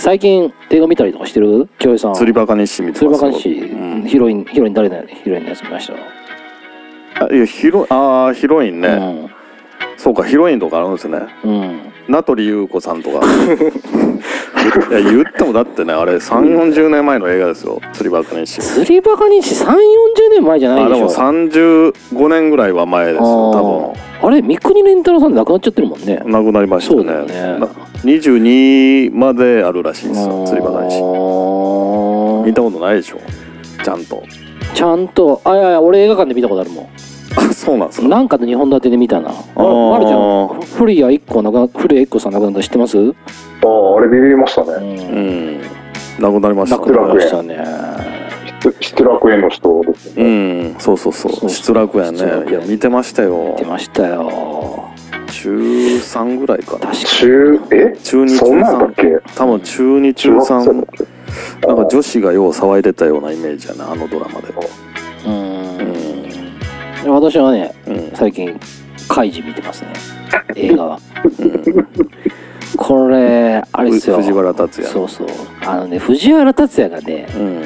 最近映画見たりとかしてる？京平さん。釣りバカ日誌見て釣りバカ日誌、うん。ヒロインヒロイン誰のヒロインのやつ見ました？あいやヒロああヒロインね、そうかヒロインとかあるんですね。うん、うん、名取裕子さんとか。いや言ってもだってねあれ3 4 0年前の映画ですよ。釣りバカ日誌。釣りバカ日誌？3 4 0年前じゃないでしょ。あでも35年ぐらいは前ですよ多あー。あれ三国連太郎さん亡くなっちゃってるもんね。分なくなりましたそうだねよね。な22まであるらしいですよ釣りバカ日誌見たことないでしょちゃんと。ちゃんと。あいやいや俺映画館で見たことあるもん。あそうなんですか。なんかの2本立てで見たな。あー。まるちゃん。古谷一個亡くな古谷一個さん亡くなったの知ってます？うああ、あれビビりましたね。ん。うん。なくなりました。亡くなりましたね。失失楽園の人ですうね。ん。そうそうそう。そうそう。失楽園ね。失楽園。いや見てましたよ。出ましたよ中3ぐらいかな。中、え？中2中そんなんだっ3け？多分中2中中学生だっ3けなんか女子がよう騒いでたようなイメージやなあのドラマで。うーん。私はねうん。最近カイジ見てますね。映画は。うん。これあれですよ。藤原竜也そうそう。あのね藤原竜也がねうん。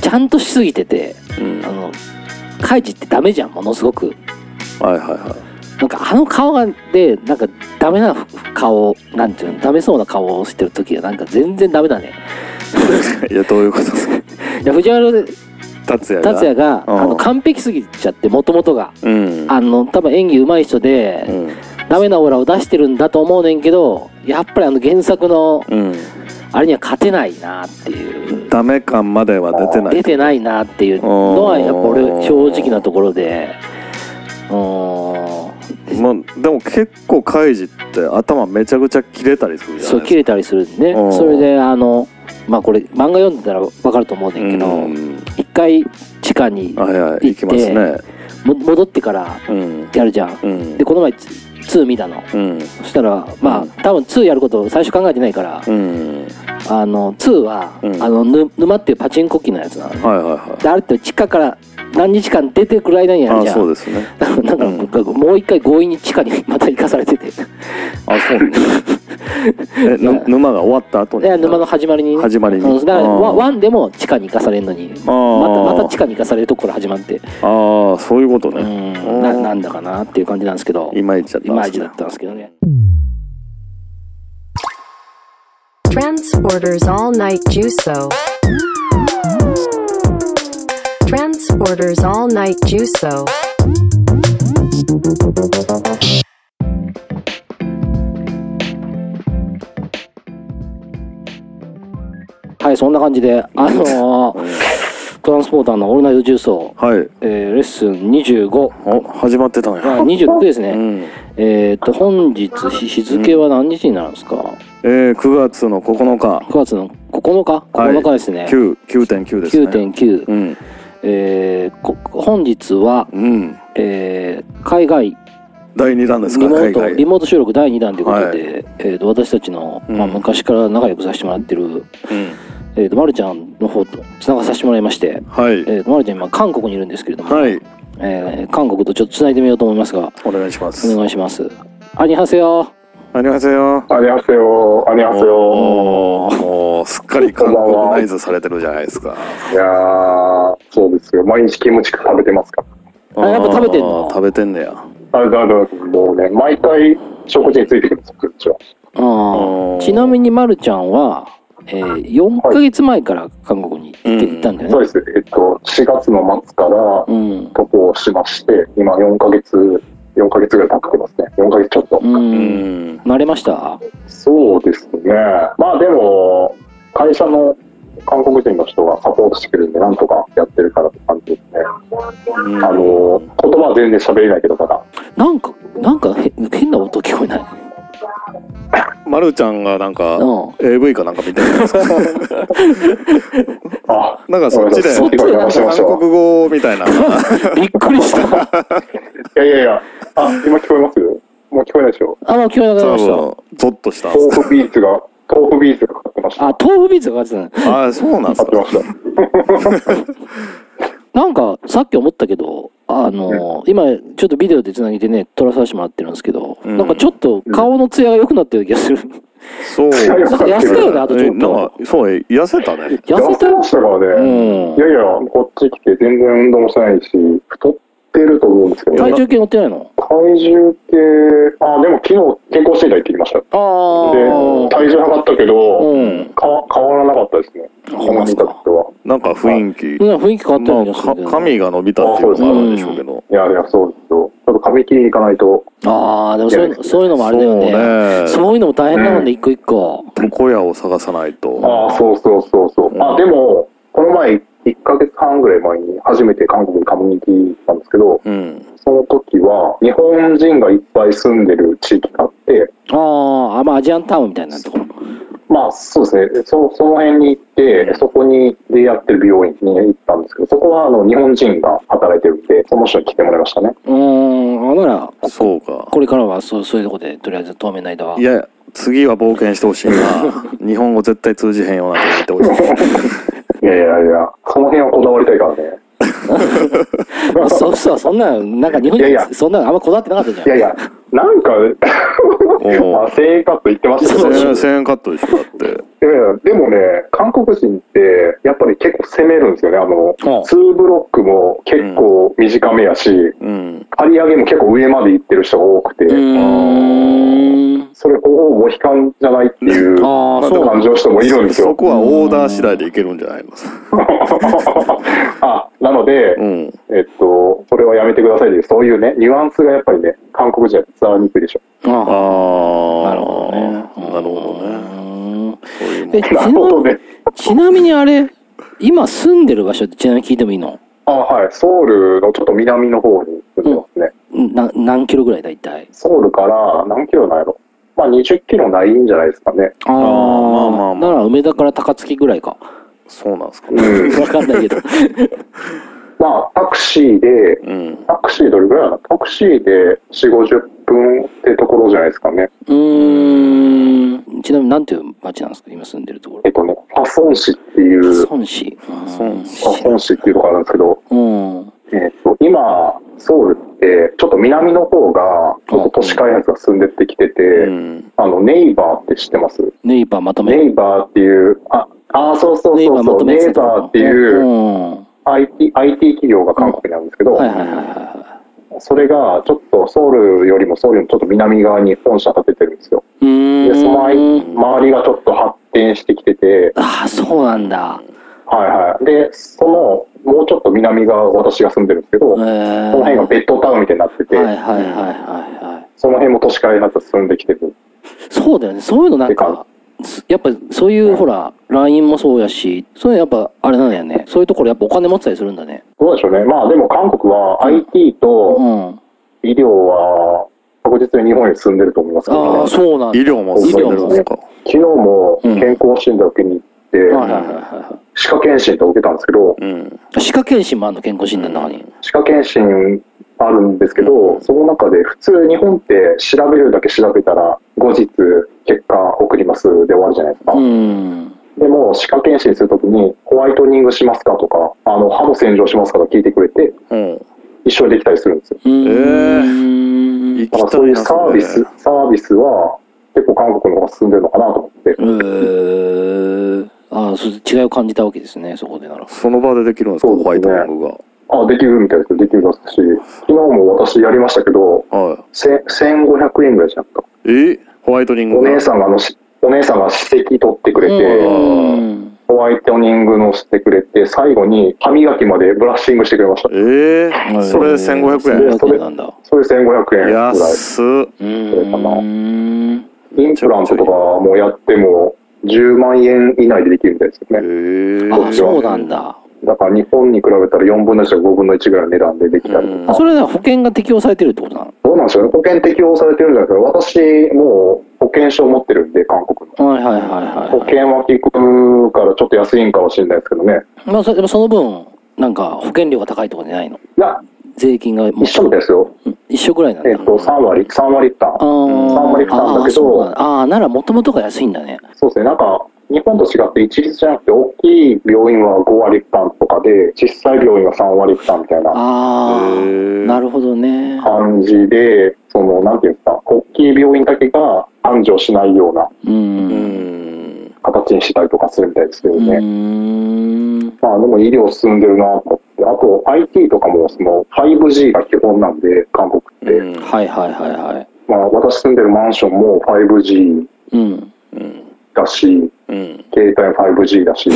ちゃんとしすぎててうん。あのカイジってダメじゃんものすごく。はいはいはなんかあの顔がでなんかダメな顔なんていうのダメそうな顔をしてる時はなんか全然ダメだね。い いやどういうこと？ですかいや藤原竜竜也が？也がうんあの完璧すぎちゃってもともとがうん。あの多分演技上手い人で、うん。ダメなオーラを出してるんだと思うねんけどやっぱりあの原作のうん。あれには勝てないなっていう。ダメ感までは出てない。出てないなっていうのはやっぱ俺正直なところでうーんまあでも結構カイジって頭めちゃくちゃ切れたりするじゃそうないです切れたりするんでうん。ねそれであのまあこれ漫画読んでたら分かると思うねんけどうん。一回地下にはいはい行きますね。も戻ってからうん。やるじゃん。うん。でこの前2見たの。うん。そしたらまうん。あ多分2やること最初考えてないからうんあの2は、うん。あのぬ沼っていうパチンコ機のやつなのね、はいはいはい。であれって地下から何日間出てくる間にやるあじゃん。そうですね。なんか、もう一回強引に地下にまた行かされてて。あそう。ね えぬ沼が終わった後に？いや沼の始まりに。ね始まりに。うん。だからワワンでも地下に行かされるのに。またまた地下に行かされるとこから始まって。ああそういうことうねん。ななんだかなっていう感じなんですけど。いまいちだったいまいちだったんですけどね Transporters All Night Juso. Transporters All Night Juso. はいそんな感じであのー トランスポーターのオールナイト重奏、はいえーレッスン25お始まってたのあよ29ですね、うんえっ、と本日日日付は何日になるんですか、えー、9月の9日。9月の9日？9日ですね、9 9.9ですね。9.9、うん。えーこ本日は、うん。えー海外。第2弾ですか？リモートリモート収録第2弾ということで、はい。えー、と私たちの、まあ、うん。昔から仲良くさせてもらってる、うん。えー、とまるちゃんの方とつながさせてもらいまして、はい。えー、とまるちゃん今韓国にいるんですけれども、はいえー韓国とちょっとつないでみようと思いますが。お願いします。お願いします。アニハセヨ。ありがとうよありがとうありがとおー。もうすっかり韓国ナイズされてるじゃないですか。う。いやー、そうですよ。毎日キムチ食べてますか？あやっぱ食べてんの？あー食べてんねや。あ、だだもうね、毎回食事についてくるんですよ、こっちは。あうんー。ちなみにまるちゃんは、えー、4ヶ月前から韓ってうん行ったんだよねそうです。えっと、4月の末からうん渡航しまして、今4ヶ月、4ヶ月ぐらい経ってますね。4ヶ月ちょっと。うん、うん慣れました？そうですね。まあでも、会社の韓国人の人がサポートしてくれるんで、なんとかやってるからって感じですね。うんあの、言葉は全然喋れないけど、まだ。なんかなんかへ変な音聞こえない？まるちゃんがなんかうん。AV かなんか見てるんですか？あ、なんかそっちで。韓国語みたいな。びっくりした。いやいやいや、あ、今聞こえます？もう聞こえないでしょ？あもう聞こえなくなり多ました。分ゾッとした。んです豆腐ビーツが、豆腐ビーツがかかってました。あ豆腐ビーツがかかってたねああそうなんですか？かってました。なんかさっき思ったけどあの今ちょっとビデオでつなげてね撮らさせてもらってるんですけど、うん。なんかちょっと顔のツヤが良くなってる気がする。そう。なんか痩せたよねあとちえなんょっとかそう痩せたね。痩せたよ。ましたからね。うん。いやいや、こっち来て全然運動もしてないし、太ってると思うんですけど、体重計乗ってないの？体重計、あ、でも昨日健康診断行ってきました。で、ああ体重測ったけど、うん。か変わらなかったですね。この見た時は。なんか雰囲気。うん雰囲気変わったな気がすまあるけどか髪が伸びたっていうのもあるんでしょうけど。いやいや、そうですよ。ちょっと髪切りに行かないと。ああでもそういうのそういうのもあれだよね。そうね。そういうのも大変だもんね一個一個。床屋を探さないと。ああ、そうそうそうそう。うん。あ、でも、この前、1ヶ月半ぐらい前に初めて韓国に髪に行ったんですけど、うんその時は日本人がいっぱい住んでる地域があって、あーあまあアジアンタウンみたいなところ。まあそうですね、そその辺に行って、そこにでやってる美容院に行ったんですけど、そこはあの日本人が働いてるんで、その人に来てもらいましたね。うーんあならそうか。これからはそうそういうとこでとりあえず当面の間は。いや次は冒険してほしいな。日本語絶対通じへんようなと言ってほしいいやいやいや、その辺はこだわりたいからね。まあそうそうそんななんか日本にいやいや。そんなのあんまこだわってなかったじゃん。いやいや、なんか、お あ、1000円カット言ってましたね。1000円1000円カットでしょだっていやいや、でもね、韓国人って、やっぱり結構攻めるんですよね。あの、2ブロックも結構短めやし、うん。刈り上げも結構上まで行ってる人が多くて、それほぼモヒカンじゃないっていう感じの人もいるんですよ。そこはオーダー次第でいけるんじゃないの？あ、なので、うん。えっと、それはやめてくださいという、そういうね、ニュアンスがやっぱりね、韓国人は伝わりにくいでしょ。ああ。あなるほどね。なるほどねちなみにあれ今住んでる場所ってちなみに聞いてもいいの？あ、はい。ソウルのちょっと南の方に住んでますね。な何キロぐらい大体ソウルから何キロなんやろ？まあ20キロないんじゃないですかね。ああまあまあまあ。なら梅田から高槻ぐらいか。そうなんですかうん。わかんないけど まあタクシーで、うん。タクシーどれぐらいなの？タクシーで4、50分ってところじゃないですかね。うーん。ちなみになんていう街なんですか？今住んでるところ。えっとね、ファソン市っていう、フ孫子孫ァソン市。っていうところあるんですけど、うん。えっと、今、ソウルって、ちょっと南の方が、ちょっと都市開発が進んでってきてて、うん。あの、ネイバーって知ってます？ネイバーまとめ。ネイバーっていう、あ、あーそうそうそうそう、ネイバーっていうう、ん IT, IT 企業が韓国にあるんですけど、それがちょっとソウルよりもソウルよりもちょっと南側に本社建ててるんですよ。で、そのん周りがちょっと発展してきてて、ああそうなんだ。はいはい。で、その、もうちょっと南側、私が住んでるんですけど、えー。その辺がベッドタウンみたいになってて、はいはいはいはいはい。その辺も都市開発が進んできてる。そうだよね。そういうのなんてかやっぱそういうほら LINE もそうやしそういうのやっぱあれなんだよね。そういうところやっぱお金持ってたりするんだね。どうでしょうね。まあでも韓国は IT とうん。医療は確実に日本に住んでると思いますけどね。ああ。そうなんだ。医療も進んでるんですか？昨日も健康診断受けに行って、はいはいはいは歯科検診と受けたんですけど、うん。い歯科検診もあるの健康診断の中に歯科検診あるんですけど、その中で普通日本って調べるだけ調べたら後日結果送りますで終わるじゃないですか。うん。でも歯科検診するときにホワイトニングしますかとか、あの歯の洗浄しますかとか聞いてくれて、う。ん一緒にできたりするんですよ。うー。だからそういうサービス、サービスは結構韓国の方が進んでるのかなと思って。えー、ああそう違いを感じたわけですねそこでなら。その場でできるんですかそうですね。ホワイトニングが。あ、できるみたいですよ。できるですし、昨日も私やりましたけど、はせ1500円ぐらいじゃなかった。いえホワイトニングおが姉さんがあの、しお姉さんが歯石取ってくれて、うん。ホワイトニングのしてくれて、最後に歯磨きまでブラッシングしてくれました。ええそれ1500円。1500円なんだ。それ1500円ぐらい。安っ。うそれかなーん。インプラントとかもやっても10万円以内でできるみたいですよえええあそうなんだだから日本に比べたら4分の1か5分の1ぐらいの値段でできたりとか。あそれでは保険が適用されてるってことなの？どうなんでしょうね。保険適用されてるんじゃないですか。私、もう保険証持ってるんで、韓国の。はいはいはいはい保険は効くからちょっと安いんかもしれないですけどね。まあそれでもその分なんか保険料が高いとかじゃないの？いや、税金がも一緒ですよ。うん一緒ぐらいなんだえっと、3割、3割負担。あー3割負担だけどああーならもともとが安いんだねそうですね。なんか、日本と違って一律じゃなくて、大きい病院は5割負担とかで、小さい病院は3割負担みたいななるほどね感じで、その、なんていうんですか、大きい病院だけが繁盛しないような。形にしたりとかするみたいですけどうね。ん。まあでも医療進んでるなと思って、あと IT とかもその 5G が基本なんで、韓国って。うんはいはいはいはい。まあ私住んでるマンションも 5G うん。うん。うん。携帯 5G だし、うん。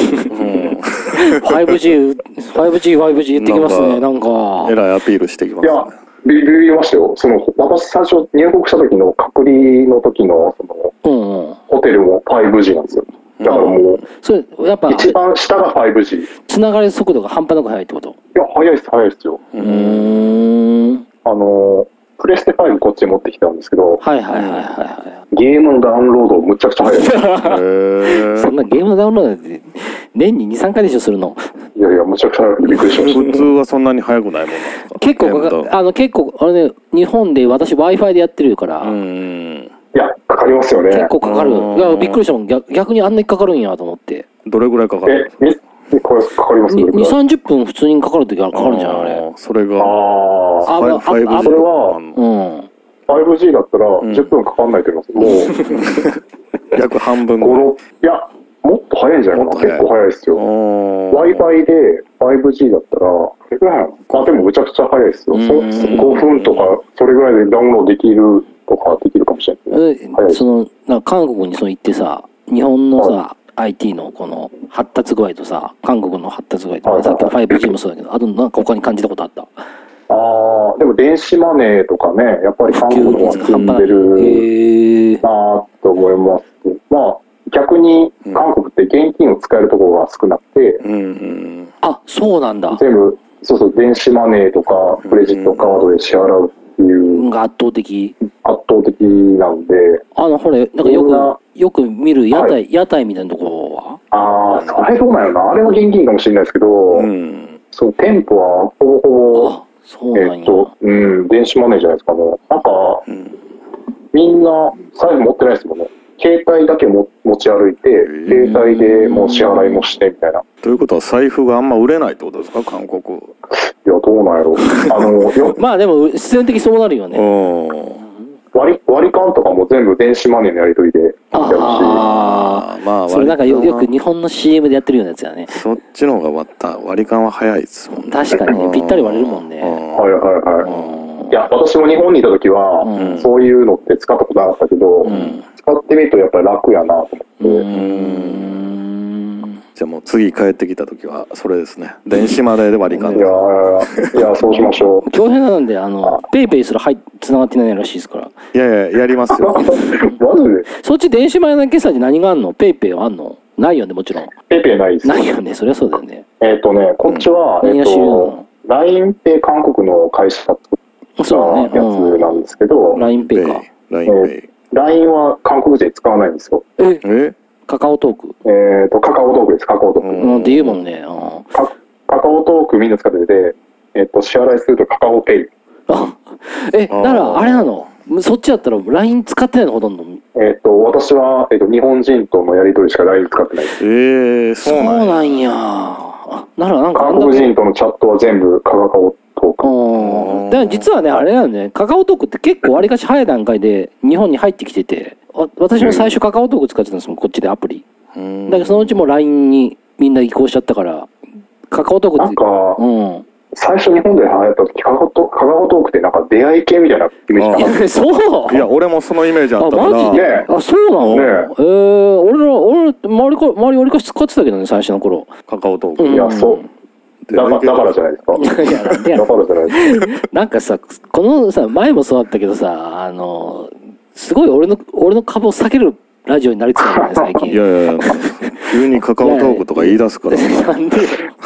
5G、5G、5G 言ってきますね、なんかえ。らいアピールしてきますね。いや、ビビりましたよ。その、私最初入国した時の隔離の時の、その、うんうん。ホテルも 5G なんですよ。だからもう、それ、やっぱ、一番下が 5G。いつながり速度が半端なく速いってこと？や、早いっす、早いっすよ。うーん。あの、プレステ5こっちに持ってきたんですけど、はいはいはいはいはゲームのダウンロードむちゃくちゃ早いそんなゲームのダウンロードって、年に2、3回でしょ、するの？いやいや、むちゃくちゃ早くてびっくりしまし普通はそんなに早くないもん結構あの、結構、あれね、日本で私 Wi-Fi でやってるから、うん。た。いや、かかりますよね。結構かかる。びっくりしたもん。逆逆にあんなにかかるんやと思って。どれぐらいかかるえ、え、これかかります？2、どれくら？い30分普通にかかるときはかかるんじゃないあれ。それが、ああ、あまああ 5G あそれはうん。5G だったらん10分かかんないと思います。もう、約半分5、ぐらい。6、いや、もっと早いんじゃないかな？結構早いですよ。Wi-Fi で 5G だったら、どれぐらいなのあ、でもむちゃくちゃ早いですよ。そうん5分とか、それぐらいでダウンロードできるとかできるかもしれないその、なんか韓国にそう行ってさ、日本のさ、IT のこの発達具合とさ、韓国の発達具合とか、はいさっきの 5G もそうだけど、あとなんか他に感じたことあった？ああ、でも電子マネーとかね、やっぱり韓国の方が進んでへるーなぁと思います。まあ、逆に韓国って現金を使えるところが少なくて、うんうん。あ、そうなんだ。全部、そうそう、電子マネーとか、クレジットカードで支払うっていうが圧倒的。圧倒的なんで、あの、ほれ、なんかよく、よく見る屋台、は屋台みたいなところは？ああ、あれどうなんやろな。あれは現金かもしれないですけど、うん。その店舗はほぼほぼ、あ、そうなんや。えっと、うん、電子マネーじゃないですかね。なんか、うんみんな財布持ってないですもんね。携帯だけも持ち歩いて、ー携帯でもう支払いもしてみたいな。いということは財布があんま売れないってことですか韓国。や、どうなんやろ。あの、よまあでも、必然的にそうなるよね。うん。割り、割り勘とかも全部電子マネーのやり取りでやるし、ああまああ、それなんかよよく日本の CM でやってるようなやつやね。そっちの方がまた割り勘は早いですもんね。確かにね、ぴったり割れるもんね。はいはいはい。うんいや、私も日本にいた時は、うんそういうのって使ったことなかったけど、ん使ってみるとやっぱり楽やなと思って、うーん。じゃあもう次帰ってきた時はそれですね。電子マネーで割り勘いやーいや、そうしましょう。京平なんで、あの、 PayPayすら入っ、繋がってないらしいですから。いやいや、やりますよ。マジで？そっち電子マネー決済で何があんの？ PayPayはあんの？ないよね、もちろん。 PayPayないです。ないよね、そりゃそうだよね。えっ、とね、こっちは、えっ、うん何が主流なとの、LINE って韓国の会社が作ったそうだね。やつなんですけど、うん。LINEPay か。ラインペイ。LINE は韓国人使わないんですよ。え、え？カカオトーク。えっ、と、カカオトークです、カカオトーク。うんて言うもんね。うんカカカオトークみんな使ってて、えっ、と、支払いするとカカオペイ。あえ、だからあれなの？そっちだったら LINE 使ってないのほとんど。えっ、と、私は、えっ、と、日本人とのやり取りしか LINE 使ってないです。えー、そそううなんやならなんかあ韓国人とのチャットは全部カカオトーク。うん。だから実はね、あれなんだよね、カカオトークって結構わりかし早い段階で日本に入ってきてて、わ私も最初カカオトーク使ってたんですもん、こっちでアプリ。うんだけどそのうちもう LINE にみんな移行しちゃったから、カカオトークって、なんか、うん。最初日本で流行った時、カカオトカカオトークってなんか出会い系みたいなイメージそう？いや、俺もそのイメージああ、ったから。マジ？で、ねあ、そうなの、ねえー、俺ら、俺、周りか、周りわりかし使ってたけどね、最初の頃。カカオトーク。うんいや、そう。だからだからじゃないですか。だからじゃないですか。なんかさ、このさ、前もそうだったけどさ、あの、すごい俺の、俺の株を避けるラジオになりつつあるよね、最近。いやいやいや、急にカカオトークとか言い出すから。なんで？い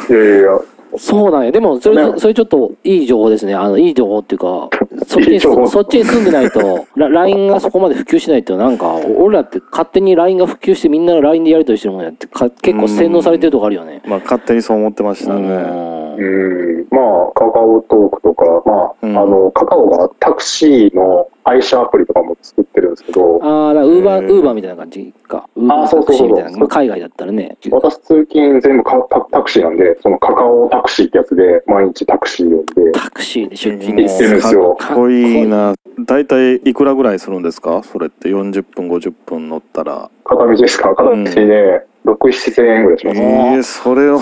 やいやいや、そうなんや。でも、それ、ねそれちょっといい情報ですね。あの、いい情報っていうか、そっちに、いいそっちに住んでないと、ラ LINE がそこまで普及しないと、なんか、俺らって勝手に LINE が普及してみんなが LINE でやり取りしてるもんやって、か結構洗脳されてるとこあるよね。まあ、勝手にそう思ってましたね。うんうん、まあ、カカオトークとか、まあ、うん。あの、カカオがタクシーの愛車アプリとかも作ってるんですけど、ああ、だウーバー、ウー。バーみたいな感じか。ウーバータそうそうそう。クシーみたいな。まあ、海外だったらね。私通勤全部カタタクシーなんで、そのカカオタクシーってやつで毎日タクシー呼んで、タクシーで出勤。行ってるんですよ。かっこいい。な。大体いくらぐらいするんですか？それって。40分50分乗ったら。片道ですか？片道で6、7000円ぐらいします。えー、それを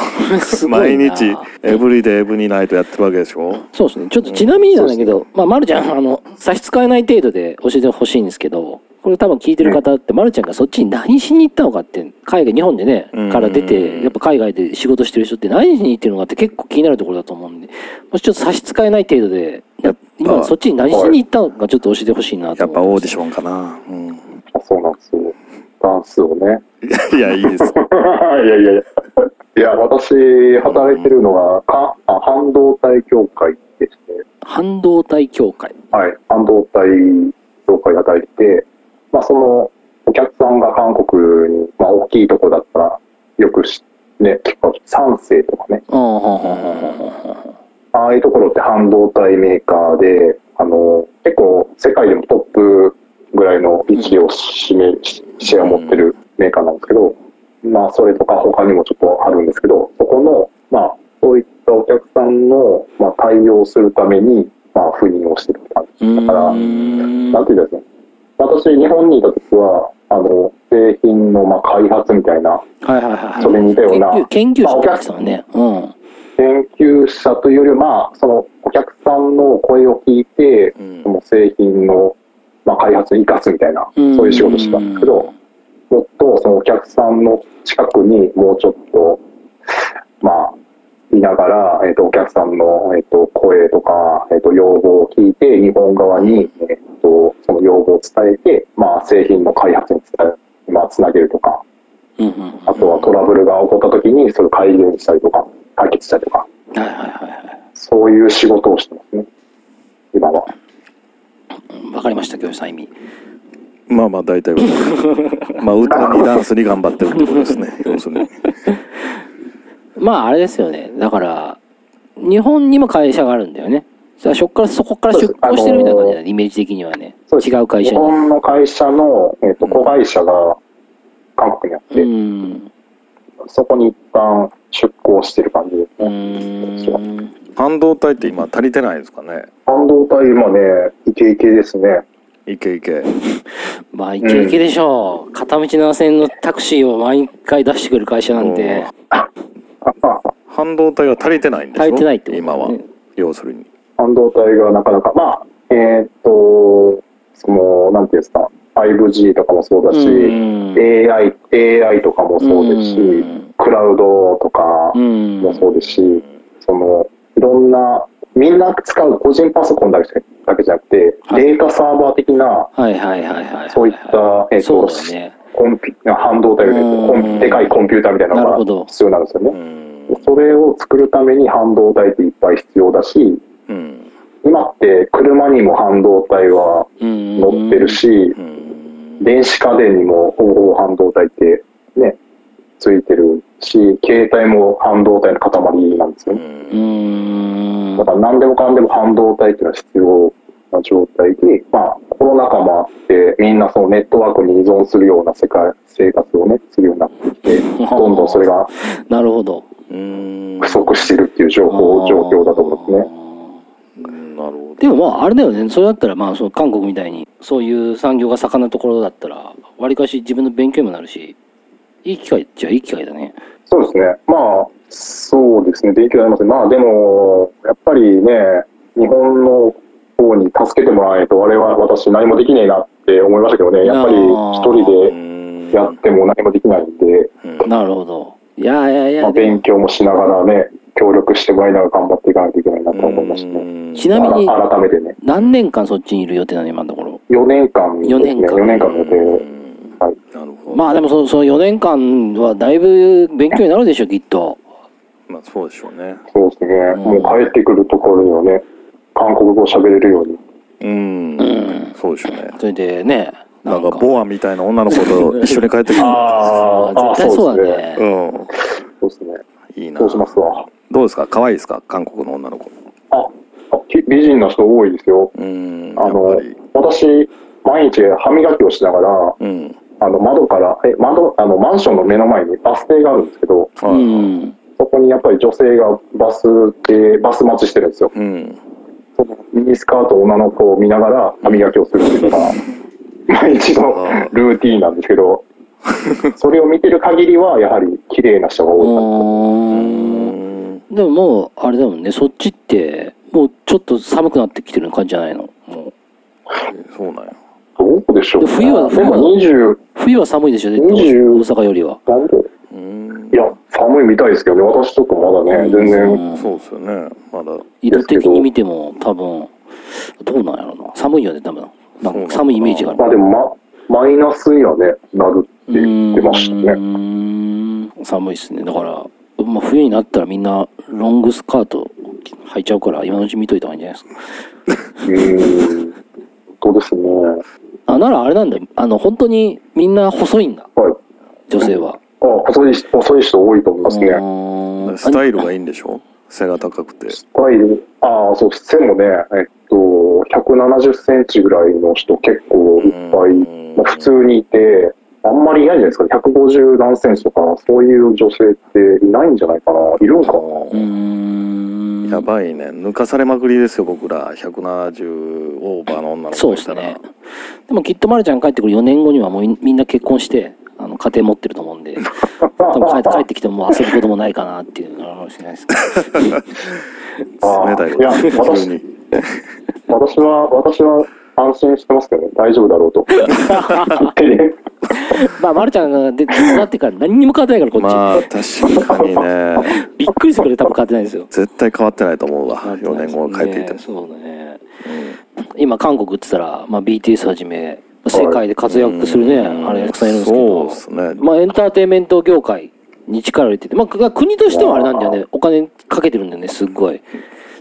毎日エブリデイエブニナイトやってるわけでしょそうですね。ちょっとちなみになんだけど、まあ、まるちゃん、あの、差し支えない程度で教えてほしいんですけど、これ多分聞いてる方って、まるちゃんがそっちに何しに行ったのかって、海外、日本でね、から出て、やっぱ海外で仕事してる人って何しに行ってるのかって結構気になるところだと思うんで、もしちょっと差し支えない程度で、今そっちに何しに行ったのかちょっと教えてほしいなとやっぱオーディションかなうんそうなんですよ。ダンスをね。いやいいです いやいやいや。いや、私、働いてるのは、かあ半導体協会でして、半導体協会。はい、半導体協会で働いてて、まあ、その、お客さんが韓国に、まあ、大きいとこだったら、よくし、ね、結構、三世とかね、ああいうところって半導体メーカーで、あの、結構、世界でもトップぐらいの位置を占め、シェアを持ってるメーカーなんですけど、まあ、それとか他にもちょっとあるんですけど、そこの、まあ、そういったお客さんの、まあ、対応するために、まあ、赴任をしてる感じ。だから、なんていうんですかね。私、日本にいた時は、あの、製品の、まあ、開発みたいな、はいはいはいはい。それに似たような研究者ね。うん。研究者というよりは、まあ、その、お客さんの声を聞いて、うんその製品の、まあ、開発に生かすみたいな、そういう仕事をしてたんですけど、もっとそのお客さんの近くにもうちょっと、まあ、いながら、えっ、と、お客さんの、えっ、と、声とか、えっ、と、要望を聞いて、日本側に、えっ、と、その要望を伝えて、まあ、製品の開発に伝え、まあ、つなげるとか、うんうんうん。あとはトラブルが起こった時に、それを改善したりとか、解決したりとか、はいはいはいはい。そういう仕事をしてますね。今は。わかりました、教授さん意味。まあまあ大体は まあ歌にダンスに頑張ってるってことですね要するに まああれですよね。だから、日本にも会社があるんだよね。そそこから、そこから出向してるみたいな感じだね、イメージ的にはね。違う会社に。日本の会社の、えっと子会社が韓国にあって、うん。そこに一旦出向してる感じですうね。ん。半導体って今足りてないですかね？半導体今ね、イケイケですね。いけいけまあ、いけいけでしょう。片道7000円のタクシーを毎回出してくる会社なんて。半導体が足りてないんでしょ？足りてないってこと今はね要するに半導体がなかなか、まあ、えーっと、その、なんていうんですか、5G とかもそうだし、うん。AI、AI とかもそうですし、うんクラウドとかうん。もそうですし、その、いろんな、みんな使う個人パソコンだけだけじゃなくて、はいデータサーバー的な、はいはいはいはい。そういった、えっと、ね。コンピ半導体コンでかいコンピューターみたいなのが必要なんですよねう。んそれを作るために半導体っていっぱい必要だし、うん今って車にも半導体はうん。乗ってるしう、ん電子家電にもほぼほぼ半導体ってね、ついてるし、携帯も半導体の塊なんですよね。うん。だから何でもかんでも半導体っていうのは必要な状態で、まあコロナ禍もあって、みんなそのネットワークに依存するような世界、生活をね、するようになってきて、どんどんそれがなるほど。うん不足してるっていう情報、状況だと思うんですね。うんなるほどでもまああれだよねそれだったらまあその韓国みたいにそういう産業が盛んなところだったらわりかし自分の勉強にもなるしいい機会っちゃいい機会だねそうですね。まあ、そうですね。勉強になりますね。まあでも、やっぱりね、日本の方に助けてもらわないと、我々、私何もできねえなって思いましたけどね。やっぱり一人でやっても何もできないんで、なるほどいやいやいまあ、やでも勉強もしながらね、協力してもらいながら頑張っていかないといけないなと思いましたね。ちなみに改めてね、何年間そっちにいる予定なの今のところ？4年間ですね。4年間4年間の予定を。はい。なるほど。まあでもそのその4年間はだいぶ勉強になるでしょきっと。まあそうでしょうね。そうですね。ん。もう帰ってくるところにはね、韓国語喋れるように。うん。そうでしょうね。それでねなんか。ボアみたいな女の子と一緒に帰ってくる。ああ絶対そうだね。うんそうですね。いいな。そうしますわ。どうですか？可愛いですか？韓国の女の子。あ、美人な人多いですよ。うんあの私、毎日歯磨きをしながら、うんあの、窓から、え、窓、あの、マンションの目の前にバス停があるんですけど、うはいんそこにやっぱり女性がバスで、バス待ちしてるんですよ。うんそのミニスカート女の子を見ながら歯磨きをするっていうのが、毎日のルーティーンなんですけど、それを見てる限りは、やはり綺麗な人が多いでももう、あれだもんね、そっちって、もうちょっと寒くなってきてる感じじゃないの？もそうなんや。どうでしょう、ね、冬はでも20、う冬は寒いでしょ、絶対20大阪よりは。なんでうんいや、寒いみたいですけどね、私ちょっとまだね、全然、そうですよね。まだ。緯度的に見ても多分、どうなんやろな。寒いよね、多分。なんか寒いイメージがある。まあでも、ま、マイナスにはね、なるって言ってましたね。寒いっすね。だから、まあ、冬になったらみんなロングスカート履いちゃうから、今のうち見といた方がいいんじゃないですか。うーん、そうですね。あ、ならあれなんだよ。あの、本当にみんな細いんだ。はい。女性は。あ、細いし、細い人多いと思いますね。スタイルがいいんでしょ？背が高くて。スタイル、ああ、そう、背もね、えっと、170センチぐらいの人結構いっぱい、まあ、普通にいて、あんまりいないんじゃないですか、150何センチとか、そういう女性っていないんじゃないかな。いるんかな。うーん。やばいね。抜かされまくりですよ、僕ら。170オーバーの女の子そうがいたら。ですね。でもきっとまるちゃん帰ってくる4年後にはもうみみんな結婚して、あの、家庭持ってると思うんで、多分帰って帰ってきてももう遊ぶこともないかなっていうのがあるかもしれないですけど。あ冷たいいやこと私急に。私は、私は安心してますけどね、大丈夫だろうと。まあ、まるちゃんが出育ってから何にも変わってないから、こっち。まあ、確かにね。びっくりするくらい多分変わってないですよ。絶対変わってないと思うわ。4年後帰ってきてもね。そうだね。今、韓国って言ったら、まあ、BTS はじめ、世界で活躍するね、あれ、たくさんいるんですけそうどで、すね。まあ、エンターテインメント業界に力を入れてて、まあ、国としてはあれなんだよね、お金かけてるんだよね、すっごい。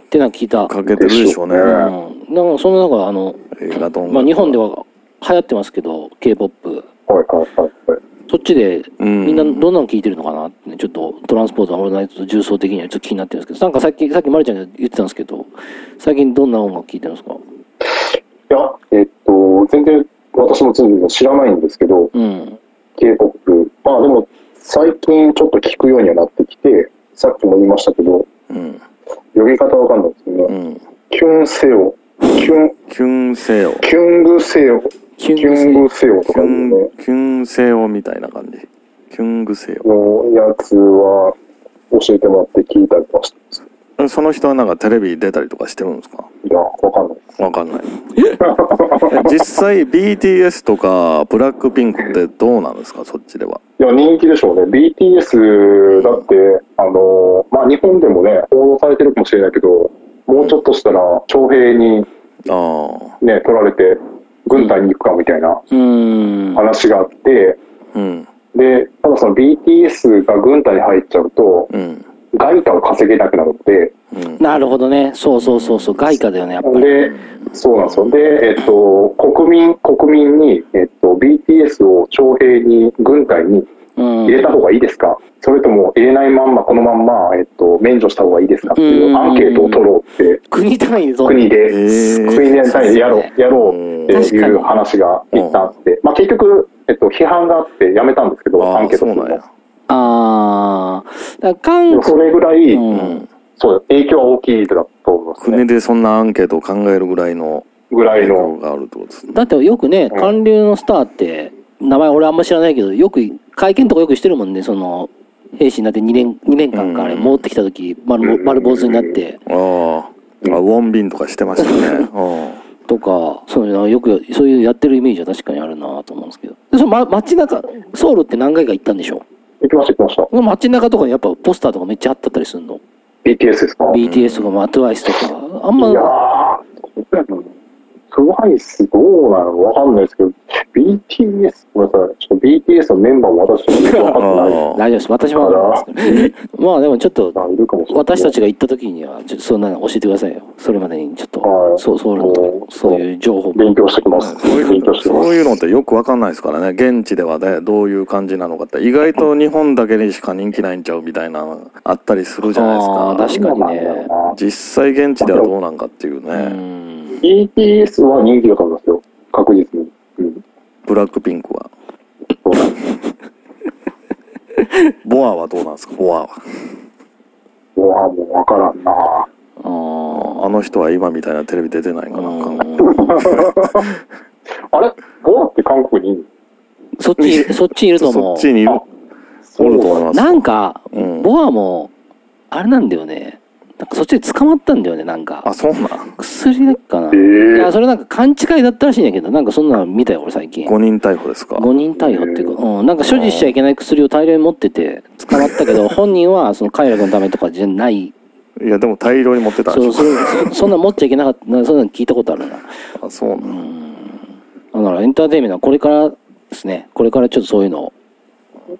ってのは聞いた。かけてるでしょうね。ううん。なんか、その中、あの、まあ、日本では流行ってますけど、K-POP。はいはいはいはい。そっちで、うんみんなどんなの聞いてるのかなってね、ちょっとトランスポートのオールナイト重層的にはちょっと気になってるんですけど、なんかさっき、さっきまるちゃんが言ってたんですけど、最近どんな音楽聴いてるんですか？いや、えっと、全然私も全然知らないんですけど、うん。K-POP。まあでも、最近ちょっと聞くようにはなってきて、さっきも言いましたけど、うん。呼び方わかんないですけどね。うん。キュンセオ。キュン、キュンセオ。キュングセオ。キキュングセオとキュかねン、キュンセオみたいな感じ。キュングセのやつは教えてもらって聞いたりとかしてます。オ。その人はなんかテレビ出たりとかしてるんですか？いや、わかんない。わかんない。え？実際 BTS とかブラックピンクってどうなんですか？そっちでは。いや、人気でしょうね。BTS だって、あの、まあ、日本でもね、報道されてるかもしれないけど、もうちょっとしたら、徴兵にああ。ね、取られて、軍隊に行くかみたいなうーん。話があって、うん。で、ただその BTS が軍隊に入っちゃうと、うん。外貨を稼げなくなるので、うん。なるほどね。そうそうそうそう。外貨だよね、やっぱり。で、そうなんですよ。で、えっと、国民、国民に、えっと、BTS を徴兵に、軍隊にうん。入れた方がいいですか？それとも入れないまんま、このまんま、えっと、免除した方がいいですかっていうアンケートを取ろうって、国単位で国で、国で単位でやろう、やろうっていう話が一旦あって、まあ結局、えっと、批判があってやめたんですけど、アああ、ンケートするの。あー。だから韓でもそれぐらい、うん。そう、影響は大きいだと思いますね。国。でそんなアンケートを考えるぐらいのぐらいの、があるってことですね。だってよくね、うん韓流のスターって、名前俺あんま知らないけど、よく、会見とかよくしてるもんね、その、兵士になって2年、二年間かあれ、うん戻ってきた時、丸ぼ丸坊主になって、ああ。あ、ウォンビンとかしてましたね。うとか、そういうのよく、そういうやってるイメージは確かにあるなと思うんですけど。で、その、ま、街中、ソウルって何回か行ったんでしょ行きました行きました。街中とかにやっぱポスターとかめっちゃあったったりするの？BTS ですか ?BTS とか、まあ、TWICE とか。あんまいや、ー、トゥワイスどうなの？わかんないですけど、BTS、ごめんなさい。ちょっと BTS のメンバーも私もわかんない。あ大丈夫です。私もわかんないですけど。まあでもちょっと、あいるかもしれない。私たちが行った時には、そんなの教えてくださいよ。それまでにちょっと、はいそう、ソウルのそういう情報も。勉強してきます。そういう勉強してきます。そういうのってよくわかんないですからね。現地ではね、どういう感じなのかって。意外と日本だけにしか人気ないんちゃうみたいなのあったりするじゃないですか。確かにね。実際現地ではどうなんかっていううね。ん。BTS は人気だと思いますよ。確実に。うん。ブラックピンクは。そうなんですボアはどうなんですか？ボアは。うわもうわからんなあーああの人は今みたいなテレビ出てないかな、韓国 あれ？ボアって韓国にいるそっち、そっちいるとそ思う。っちにいるあおると思いますなんか、うんボアも、あれなんだよね。そっちで捕まったんだよね、なんかあ。そうなん？薬だっかな。えーいや、それなんか勘違いだったらしいんだけど、なんかそんなの見たよ、俺最近。5人逮捕ですか？5人逮捕っていうか、うん、なんか所持しちゃいけない薬を大量に持ってて捕まったけど、本人はその快楽のためとかじゃない。いやでも大量に持ってたそう、そそそんな持っちゃいけなかった、なそんなの聞いたことあるな。あそうなんだからエンターテインメントはこれからですね、これからちょっとそういうのを、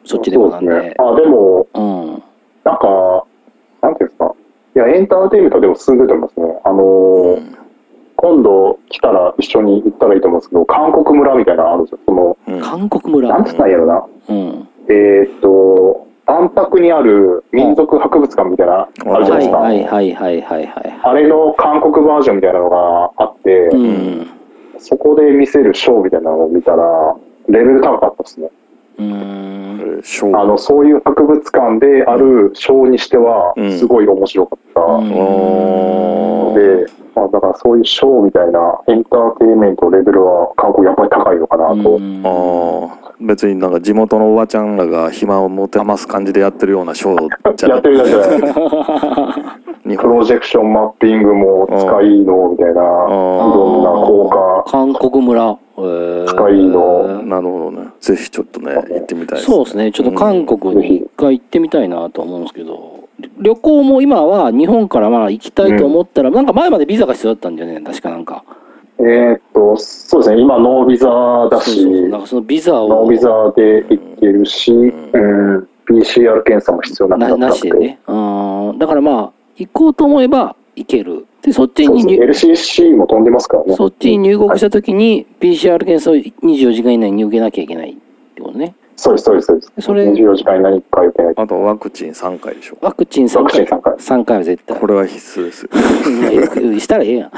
そっちで学んで。ですね。あ、でも、うん。なんか、なんていうんですか？いや、エンターテインメントはでも進んでると思いますね。あのー今度来たら一緒に行ったらいいと思うんですけど、韓国村みたいなのあるんですよ。その、うん韓国村。なんつったらいいやろな？うん。えーっと、万博にある民族博物館みたいな、あるじゃないですか。はいはいはいはいはい。あれの韓国バージョンみたいなのがあって、うん。そこで見せるショーみたいなのを見たら、レベル高かったですね。うーん。あの、そういう博物館であるショーにしてはうん、すごい面白かった。うん。ので、まあ、だからそういうショーみたいなエンターテインメントレベルは韓国やっぱり高いのかなと。うん。ああ別になんか地元のおばちゃんらが暇を持て余す感じでやってるようなショーじゃなくやってるだけで、日プロ本ジェクションマッピングも使いのみたいな、いろんな効果。韓国村。えー使いのなるほどねぜひちょっとね行ってみたいですそうですね。ちょっと韓国に一回行ってみたいなと思うんですけど、旅行も今は日本からまあ行きたいと思ったら、なんか前までビザが必要だったんだよね、確かなんか。えーっと、そうですね、今ノービザだし、そうそうそうなんかそのビザをノービザで行けるし、うん、PCR 検査も必要なくななったので。なしでね。うん。だからまあ、行こうと思えば行ける。で、そっちに LCC も飛んでますからね。そっちに入国したときに PCR 検査を24時間以内に受けなきゃいけないってことね。そうです、そうです、そうです。それ24時間以内に1回受けないと。あとワクチン3回でしょワクチン3回。ワクチン三回3回は絶対。これは必須ですしたらええやん。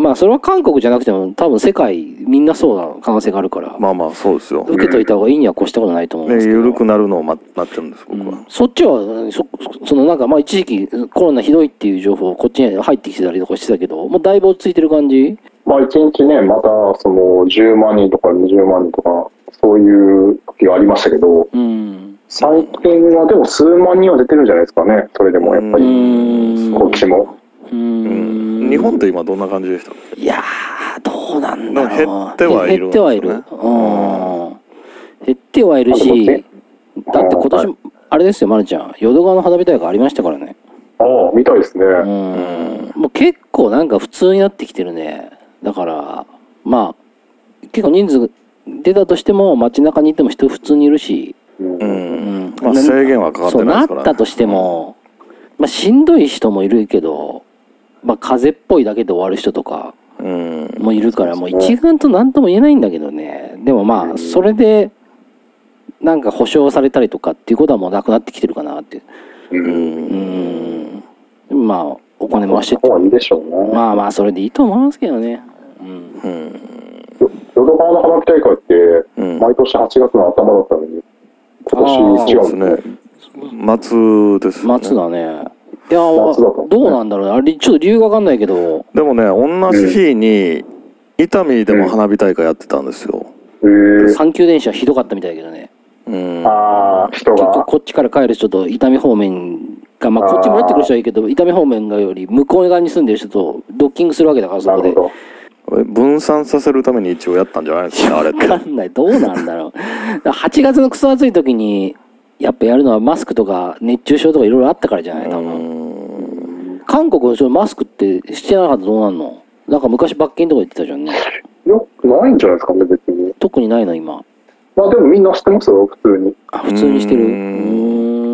まあ、それは韓国じゃなくても、多分世界みんなそうな可能性があるから、まあまあそうですよ受けといた方がいいには越したことないと思うんねですけど。緩くなるのを待待ってるんです僕は、そっちは、そ、そのなんか、まあ一時期コロナひどいっていう情報、こっちに入ってきてたりとかしてたけど、もうだいぶ落ち着いてる感じ？まあ、1日ね、また、その、10万人とか20万人とか、そういう時がありましたけど、うん。最近はでも数万人は出てるんじゃないですかね、それでもやっぱうり、ん。こっちも。ううんん。日本って今どんな感じでした？いやー、どうなんだろう。減ってはいるね減ってはいる。うん。減ってはいるし、だって今は年、あれですよ、まるちゃん。淀川の花火大会ありましたからね。ああ、みたいですね。うん。もう結構なんか普通になってきてるね。だから、まあ、結構人数出たとしても街中にいても人普通にいるし、うんうん、うんまあ制限はかかってそうなっないですから、ね、たとしても、まあしんどい人もいるけど、まあ風邪っぽいだけで終わる人とかうんもいるから、もう一丸と何とも言えないんだけどね。でもまあ、それで、なんか保証されたりとかっていうことはもうなくなってきてるかなっていう。うんうん。まあ、お金回してってそこはいいでしょうね。まあまあ、それでいいと思いますけどね。うん。うん淀川の花火大会って、うん毎年8月の頭だったのに、今年違そううんですね末ですよね松だね。いや、どうなんだろうね。あれ、ちょっと理由がわかんないけど、でもね同じ日に伊丹でも花火大会やってたんですよ、へー阪急電車ひどかったみたいだけどね。うんああ、人結構が。こっちから帰る人と伊丹方面が、まあこっち戻ってくる人はいいけど、伊丹方面がより向こう側に住んでる人とドッキングするわけだから、そこで。分散させるために一応やったんじゃないですかねあれってわかんない。どうなんだろう。だから8月のクソ暑い時に、やっぱやるのはマスクとか熱中症とかいろいろあったからじゃない？多分。韓国の人マスクってしてなかったらどうなんの？なんか昔罰金とか言ってたじゃんね。よくないんじゃないですかね、別に。特にないの今。まあでもみんな知ってますよ、普通に。あ、普通にしてる？う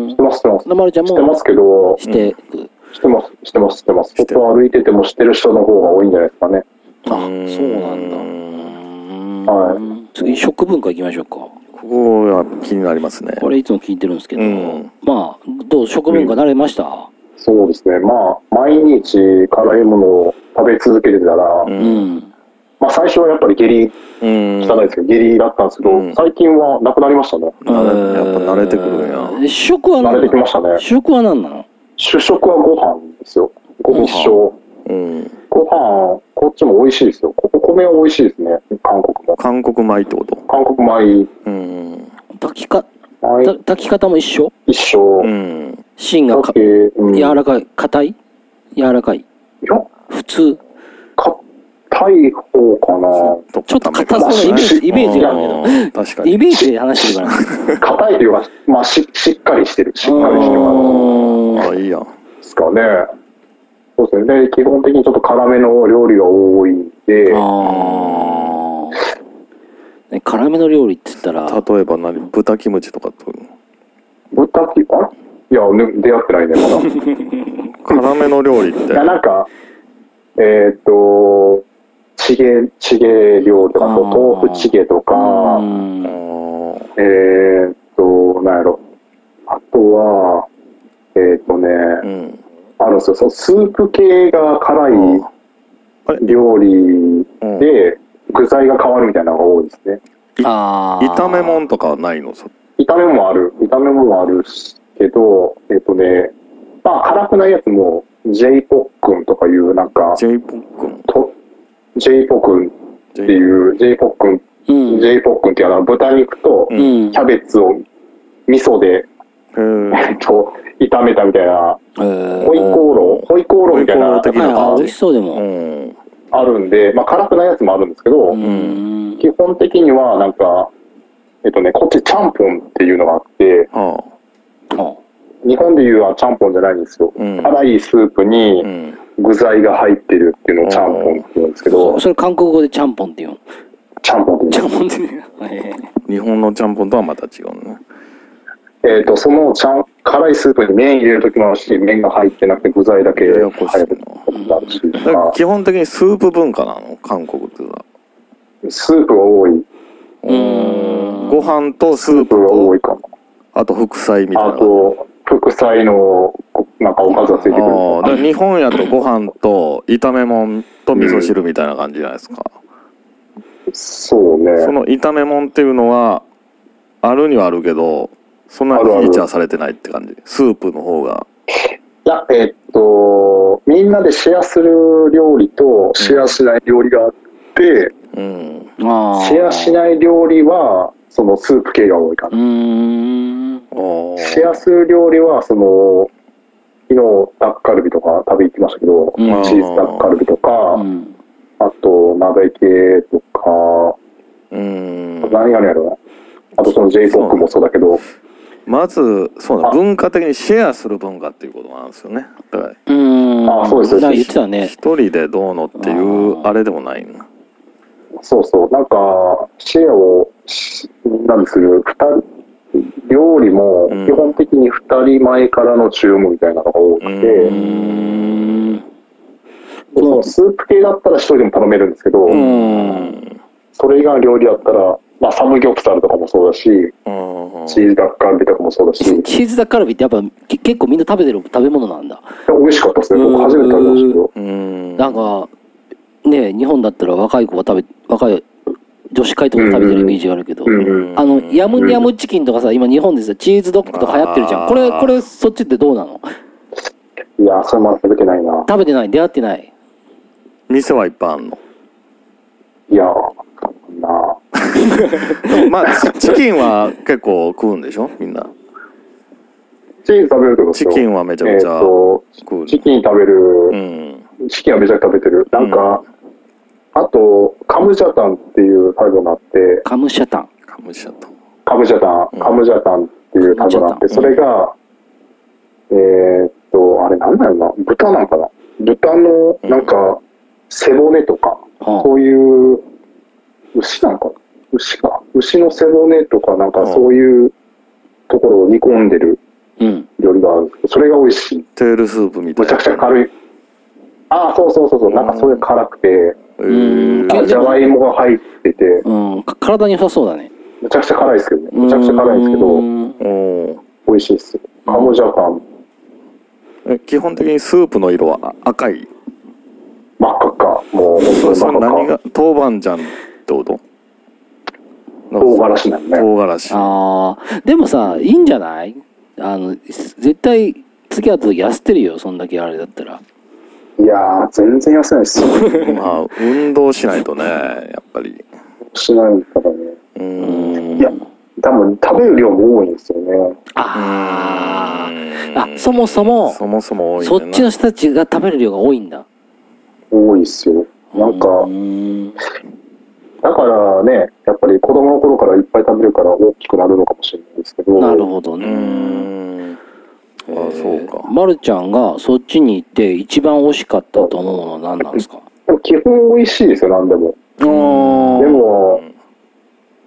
ん知って。ます、知ってます。なまるちゃんも？知ってますけど、してく？知ってます、知ってます、知ってます。外歩いてても知ってる人の方が多いんじゃないですかね。あ、そううんなんだ。うーんは次、食文化行きましょうか。ここは気になりますねこれいつも聞いてるんですけど、うんまあ、どう、食文化慣れました？そうですね。まあ、毎日辛いものを食べ続けてたら、ううんん。まあ最初はやっぱり下痢、うん汚いですけど、下痢だったんですけど、うん最近はなくなりましたね。やっぱ慣れてくるんや食は慣何なの？れてきましたね。主食は何なの？主食はご飯ですよ。こも一緒。うん。ご飯、こっちも美味しいですよ。お米は美味しいですね。韓国も。韓国米ってこと？韓国米、うん。炊きか、炊き方も一緒？一緒。うん。芯がかうん、柔らかい、硬い？柔らかい？いや、普通？硬い方かな。ちょっと硬そうなイメージ、イメージがあるけど。るけど。確かに。イメージで話してるから。硬いというか、まあし、しっかりしてる。しっかりしてる感あ、いいやん。じですかね。そうですね。で、基本的にちょっと辛めの料理が多いんで、あー。ね辛めの料理って言ったら、例えば何？豚キムチとかと。豚キあれ？いや、ね、出会ってないね、まだ。辛めの料理って。いや、なんか、えっ、と、チゲ、チゲ料理とか、豆腐チゲとか、うん。あえっ、と、なんやろ。あとは、えっ、とね、ーうんあるんですよ。そのスープ系が辛い料理うんで、具材が変わるみたいなのが多いですね。あー炒め物とかはないの？そ炒め物もある。炒め物もあるけど、えっ、とね、まあ、辛くないやつも、J ポックンとかいう、なんか、J ポックンと J ポックンっていう、J ポックン、うん。J ポックンっていうのは豚肉とキ。ャベツを味噌で、えっと、炒めたみたいな、えー。ホイコーロー、ホイコーローみたいな。的な感じ美味しそうでも。うん。あるんで、まあ、辛くないやつもあるんですけど、うん。基本的にはなんか、えっとね、こっちちゃんぽんっていうのがあって、はあ。日本でいうはちゃんぽんじゃないんですよ。うん。辛いスープにん。具材が入ってるっていうのをちゃんぽんって言うんですけどそ、それ韓国語でちゃんぽんって言うの？ちゃんぽんってち言うんですゃんぽんって日本のちゃんぽんとはまた違うねえっと、そのちゃん、辛いスープに麺入れるときもあるし、麺が入ってなくて具材だけや入る時もある。し、基本的にスープ文化なの韓国っていうのは。スープが多い。うん。ご飯とススーーププが多といかも。あと副菜みたいな。あと、副菜の、なんかおかずがついてくるあ日本やとご飯と炒め物と味噌汁みたいな感じじゃないですか、そうね。その炒め物っていうのはあるにはあるけどそんなにフィーチャーされてないって感じ？スープの方が。いや、えっと、みんなでシェアする料理とシェアしない料理があって、うん。シェアしない料理は、そのスープ系が多いかうな。シェアする料理は、その、昨日、タッカルビとか食べ行きましたけど、うん。チーズタッカルビとか、うん。あと、鍋系とか、うん。何があるやろな。あと、その j ポックもそうだけど、まずそう文化的にシェアする文化っていうことなんですよねだからうん。あそうです言ってたね。一人でどうのっていうあれでもないなそうそう、なんか、シェアをしみんなでする、二人、料理もうん基本的に二人前からの注文みたいなのが多くて、うん。そのスープ系だったら一人でも頼めるんですけど、うん。それ以外の料理だったら、まあ、サムギョプサルとかもそうだし、うんチーズダッカルビとかもそうだし、チーズダッカルビってやっぱけ結構みんな食べてる食べ物なんだ。美味しかったですね。僕初めて食べましたけど。うん。なんか、ね日本だったら若い子が食べ、若い女子会とかで食べてるイメージがあるけど、あの、ヤムニャムチキンとかさ、今日本でさ、チーズドッグとか流行ってるじゃん。これ、これ、そっちってどうなの？いや、それまだ食べてないな。食べてない。出会ってない。店はいっぱいあんの？いや、な。で もまあチチキンは結構食うんでしょ？みんな。チーズ食べるってことですよ。チキンはめちゃめちゃえーと食う。チキン食べる、うん。チキンはめちゃくちゃ食べてる。なんか、あと、カムジャタンっていう食べ物があって、カムシャタン。かむしちゃったカムジャタうん。ン、カムジャタンっていう食べ物があって、それが、えーっと、あれなんだろうな、豚なんかな。豚の、なんか、背骨とか、はそういう、牛なんかな？牛か。牛の背骨とか、なんかうんそういうところを煮込んでるうん。料理があるんですけど、それが美味しい。テールスープみたいなむちゃくちゃ軽い。ああ、そうそうそうそう、なんかそれ辛くて、じゃがいもが入ってて、うん。か体に良さそうだね。むちゃくちゃ辛いですけどね。むちゃくちゃ辛いんですけうど、美味しいです。カムジャタン、え基本的にスープの色はあ赤い？真っ赤っか。もう、そ本当に真っそれ何赤っか。が？豆板醤ってこと？唐辛子なんね。唐辛子ああ、でもさ、いいんじゃない？あの、絶対、次会った時痩せてるよ、そんだけあれだったら。いやー、全然痩せないっすよ。まあ運動しないとねやっぱりしないからね。うーんいや、多分食べる量も多いんですよね。ああ。あ、そもそも、そもそも多いねそっちの人たちが食べる量が多いんだ。多いっすよ。なんか、うん。だからね、やっぱり子供の頃からいっぱい食べるから大きくなるのかもしれないですけど。なるほどね。んあそうかまるちゃんがそっちに行って一番美味しかったと思うものは何なんですか？基本美味しいですよ、何でも。でも、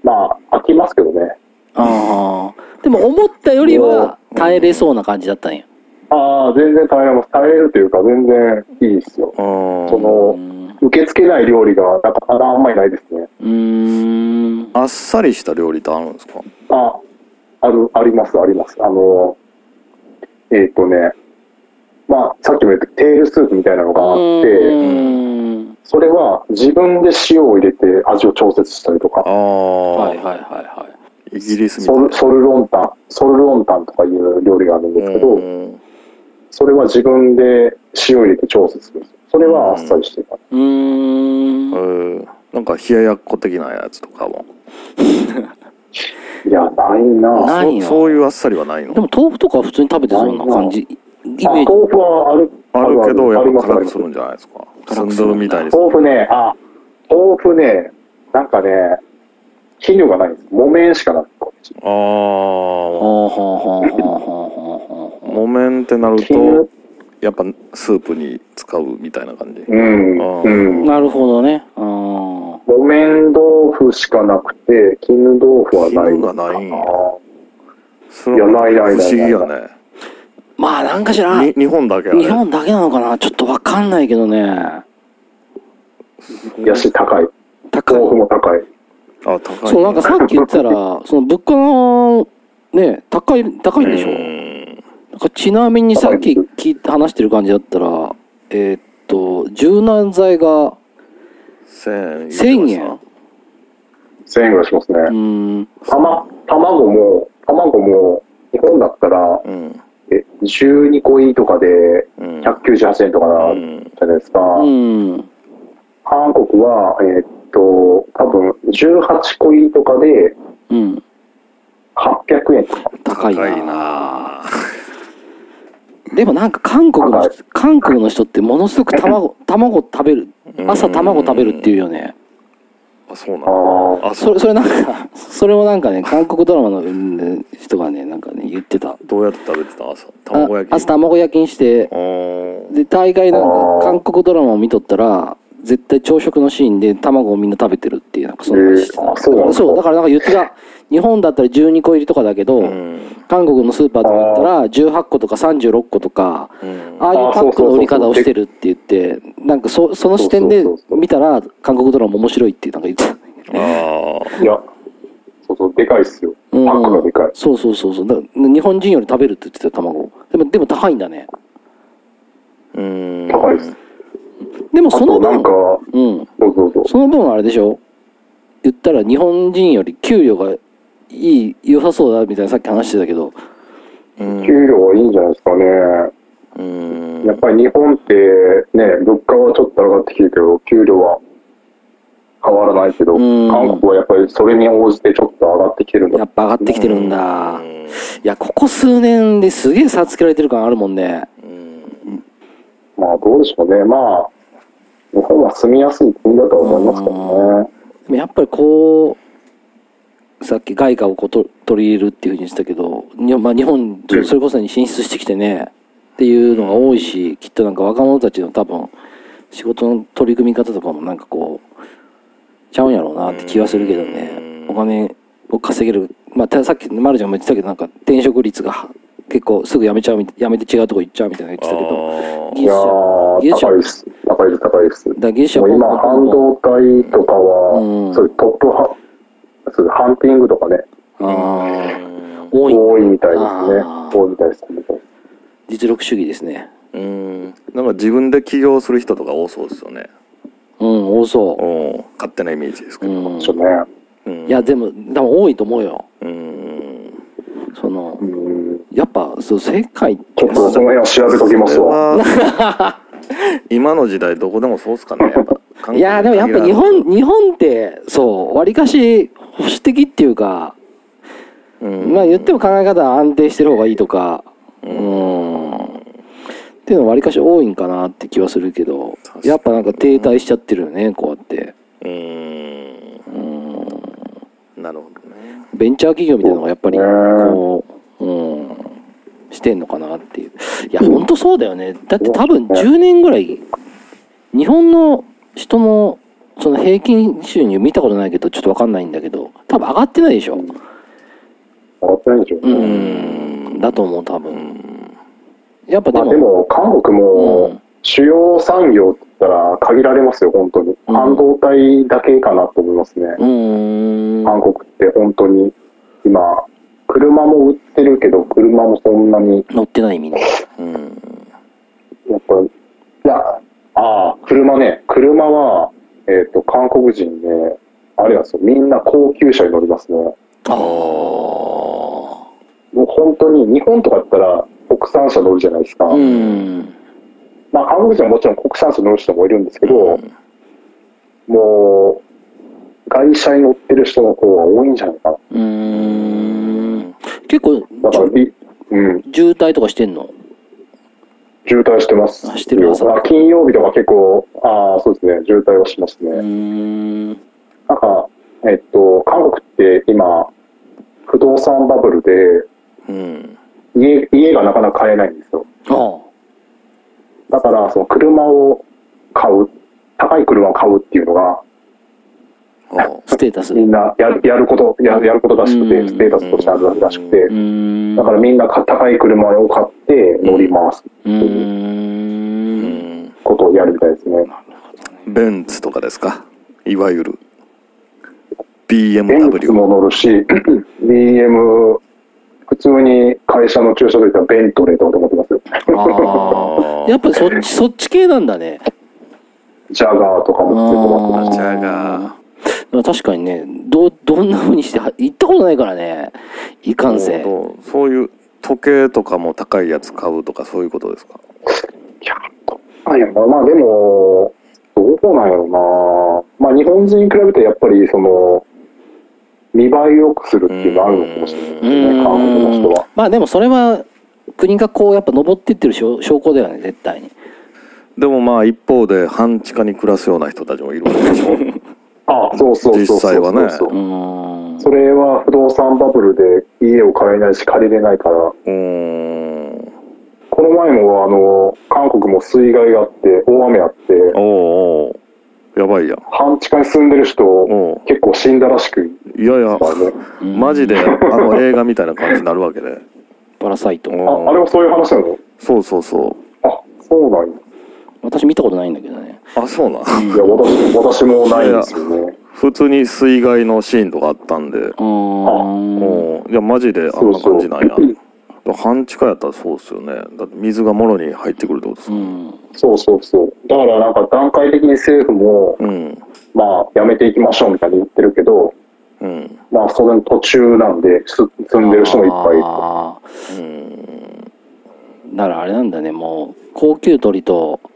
まあ、飽きますけどね。あー。でも思ったよりは耐えれそうな感じだったんや。ああ、全然耐えれます。耐えれるというか、全然いいですよ。うーんその、受け付けない料理がなかなかあんまりないですね。うーん。あっさりした料理ってあるんですか？あ、ある、あります、あります。あの、えっ、とね、まあ、さっきも言ったテールスープみたいなのがあって、うんそれは自分で塩を入れて味を調節したりとかあ、あ、はいはいはいはい。イギリスみたいなソルソルロンタン、ソルロンタンとかいう料理があるんですけど、うんそれは自分で塩入れて調節するんですよ。それはあっさりしてるから。うーん。うんなんか冷ややっこ的なやつとかも いや、ないなぁ。ないなそそういうあっさりはないの？でも豆腐とかは普通に食べてそうな感じ？イメあ、ージ。豆腐はある。あるけどやっぱ辛くするんじゃないですか？スンドルみたいに豆腐ね、あ、豆腐ね、なんかね、肥料がないんです。木綿しかなくて。ああ木綿ってなる絹とやっぱスープに使うみたいな感じうん。なるほどね。うん。木綿豆腐しかなくて、絹豆腐はない絹がないんやそいやないないない不思議やねまあなんかしら、に日本だけ日本だけなのかな？ちょっとわかんないけどね。やし、高い。高い。豆腐も高い。あ高いそう、なんかさっき言ってたら、その物価の、ね、高い、高いんでしょ？うちなみにさっき聞いて話してる感じだったら、えーっと、柔軟剤が、1000円。1000円？1000円ぐらいしますね。うーん、たま、卵も、卵も、日本だったら、うん。え、12個入りとかでうん。198円とかなじうん。ゃないですか。うん、韓国は、えーっと、多分18個入りとかでうん、800円とか。高いな。でもなんか韓国の韓国の人ってものすごく卵、卵食べる、朝卵食べるっていうよね。あそうなあのあ、あそう。それ、それなんか、それをなんかね、韓国ドラマのうん人がね、なんかね、言ってた。どうやって食べてた？朝あ卵焼き？朝卵焼きにして、で、大概なんあかー韓国ドラマを見とったら、絶対朝食のシーンで卵をみんな食べてるっていう、なんかそんな話してたえーあそうそう、だからなんか言ってた、日本だったら12個入りとかだけど、うん韓国のスーパーとか行ったら18個とか36個とか、うんああいうパックの売り方をしてるって言って、なんかそその視点でそうそうそうそう見たら、韓国ドラマ面白いってなんか言ってた。あいや、そうそう、でかいっすよ。パうんックがでかい。そうそうそうそう。だから日本人より食べるって言ってたよ卵。でも、でも高いんだね。ーうん高いです。でもあその分うん。そうそうそう。その分あれでしょ？言ったら日本人より給料がいい、良さそうだみたいなさっき話してたけど、うん給料はいいんじゃないですかね。うんやっぱり日本ってね、物価はちょっと上がってきてるけど、給料は変わらないけど、うん韓国はやっぱりそれに応じてちょっと上がってきてるんだ。やっぱ上がってきてるんだ。うんいや、ここ数年ですげえ差つけられてる感あるもんね。うんまあどうでしょうね。まあ、日本は住みやすい国だと思いますけどね。でもやっぱりこう、さっき外貨をこうと取り入れるっていうふうに言ってたけど、にまあ、日本、それこそに進出してきてね、っていうのが多いし、きっとなんか若者たちの多分、仕事の取り組み方とかもなんかこう、ちゃうんやろうなって気はするけどね、お金を稼げる、まあ、たさっき、マルちゃんも言ってたけど、なんか転職率が結構すぐ辞めちゃうみたい、辞めて違うとこ行っちゃうみたいなの言ってたけど、技術者、技ー、術者高いです。高いです、高いです。だから技術者今、半導体とかは、うんそういうトップハ、そういうハンティングとかね、多い多いみたいですね多いみたいですね。実力主義ですね。うんなんか自分で起業する人とか多そうですよねうん、多そうん勝手なイメージですけう。どうん。ちょっとね。うんいや、でも、多分多いと思うよ。うんそのう、ん。やっぱ、そう、世界ってちょっとその辺は。調べときますわ。今の時代どこでもそうっすかね。やっぱいやーでもやっぱ日本日本ってそうわりかし保守的っていうか、ずうん。まあ言っても考え方は安定してる方がいいとかうーん。っていうのはわりかし多いんかなって気はするけどやっぱなんか停滞しちゃってるよねこうやって。うーん。なるほどね。ベンチャー企業みたいなのがやっぱりうんこう、うん、してんのかなっていう。いや本当そうだよね。だって多分10年ぐらい日本の人のその平均収入見たことないけどちょっとわかんないんだけど多分上がってないでしょ。上がってないでしょう。ん。だと思う多分。やっぱでも,、まあでも、韓国うもん。主要産業って言ったら限られますよ、本当に。うん。半導体だけかなと思いますね。うーん。韓国って本当に、今、車も売ってるけど、車もそんなに、乗ってないみんな。うん。やっぱり、いや、ああ、車ね、車は、えっ、と、韓国人ね、あれなんですよ、みんな高級車に乗りますね。ああもう本当に、日本とかだったら国産車乗るじゃないですか。うん。まあ、韓国人はもちろん国産車乗る人もいるんですけど、もう、外車に乗ってる人の方が多いんじゃないかな。うーん結構だから、びうん、渋滞とかしてんの？渋滞してます。あしてる金曜日とか結構、ああ、そうですね、渋滞はしますね。ん。なんか、えっと、韓国って今、不動産バブルで、うん。家、家がなかなか買えないんですよ。あだから、その車を買う、高い車を買うっていうのが、ああステータス。みんなやるやること、ややることらしくて、うん。ステータスとしてあるらしくて。だからみんなか高い車を買って乗りますうーん。ことをやるみたいですね。ベンツとかですか？いわゆる。ベン BMW ツも乗るし、BM、普通に会社の駐車場行ったらベントレーとかと思ってますよ。やっぱそっち そっち系なんだね。ジャガーとかもついてますジャガー確かにねどうどんな風にしては行ったことないからね。いかんせん。そういう時計とかも高いやつ買うとかそういうことですか？いや、あいやまあまあでも、どうなんやろな。まあ日本人に比べてやっぱりその、見栄え良くするっていうのあるのかもしれないですね、韓国の人は。まあでもそれは国がこうやっぱ登ってってる証証拠だよね絶対に。でもまあ一方で半地下に暮らすような人たちもいるわけでしょあそうそうそうそう。そう。実際はね。そうう。ーん。それは不動産バブルで家を買えないし借りれないから、うーん。この前もあの、韓国も水害があって、大雨あって、おうおう。やばいやん。半地下に住んでる人、結構死んだらしく。いやいや。ね。マジであの映画みたいな感じになるわけで。パラサイト。おあ、あれはそういう話なの？そうそうそあ、そうなんや。私見たことないんだけどね。うあそうなんいや、私、私もないんですよね。普通に水害のシーンとかあったんで。うー。んおういやマジであんな感じなんや。半地下やったらそうっすよね。だって水がもろに入ってくるってことですかうん。そうそうそう。だからなんか段階的に政府も、うん。まあ、やめていきましょうみたいに言ってるけど、うん。まあ、それの途中なんで、す住んでる人もいっぱい。いる。あうん。ーだからあれなんだねもう高級鳥とうん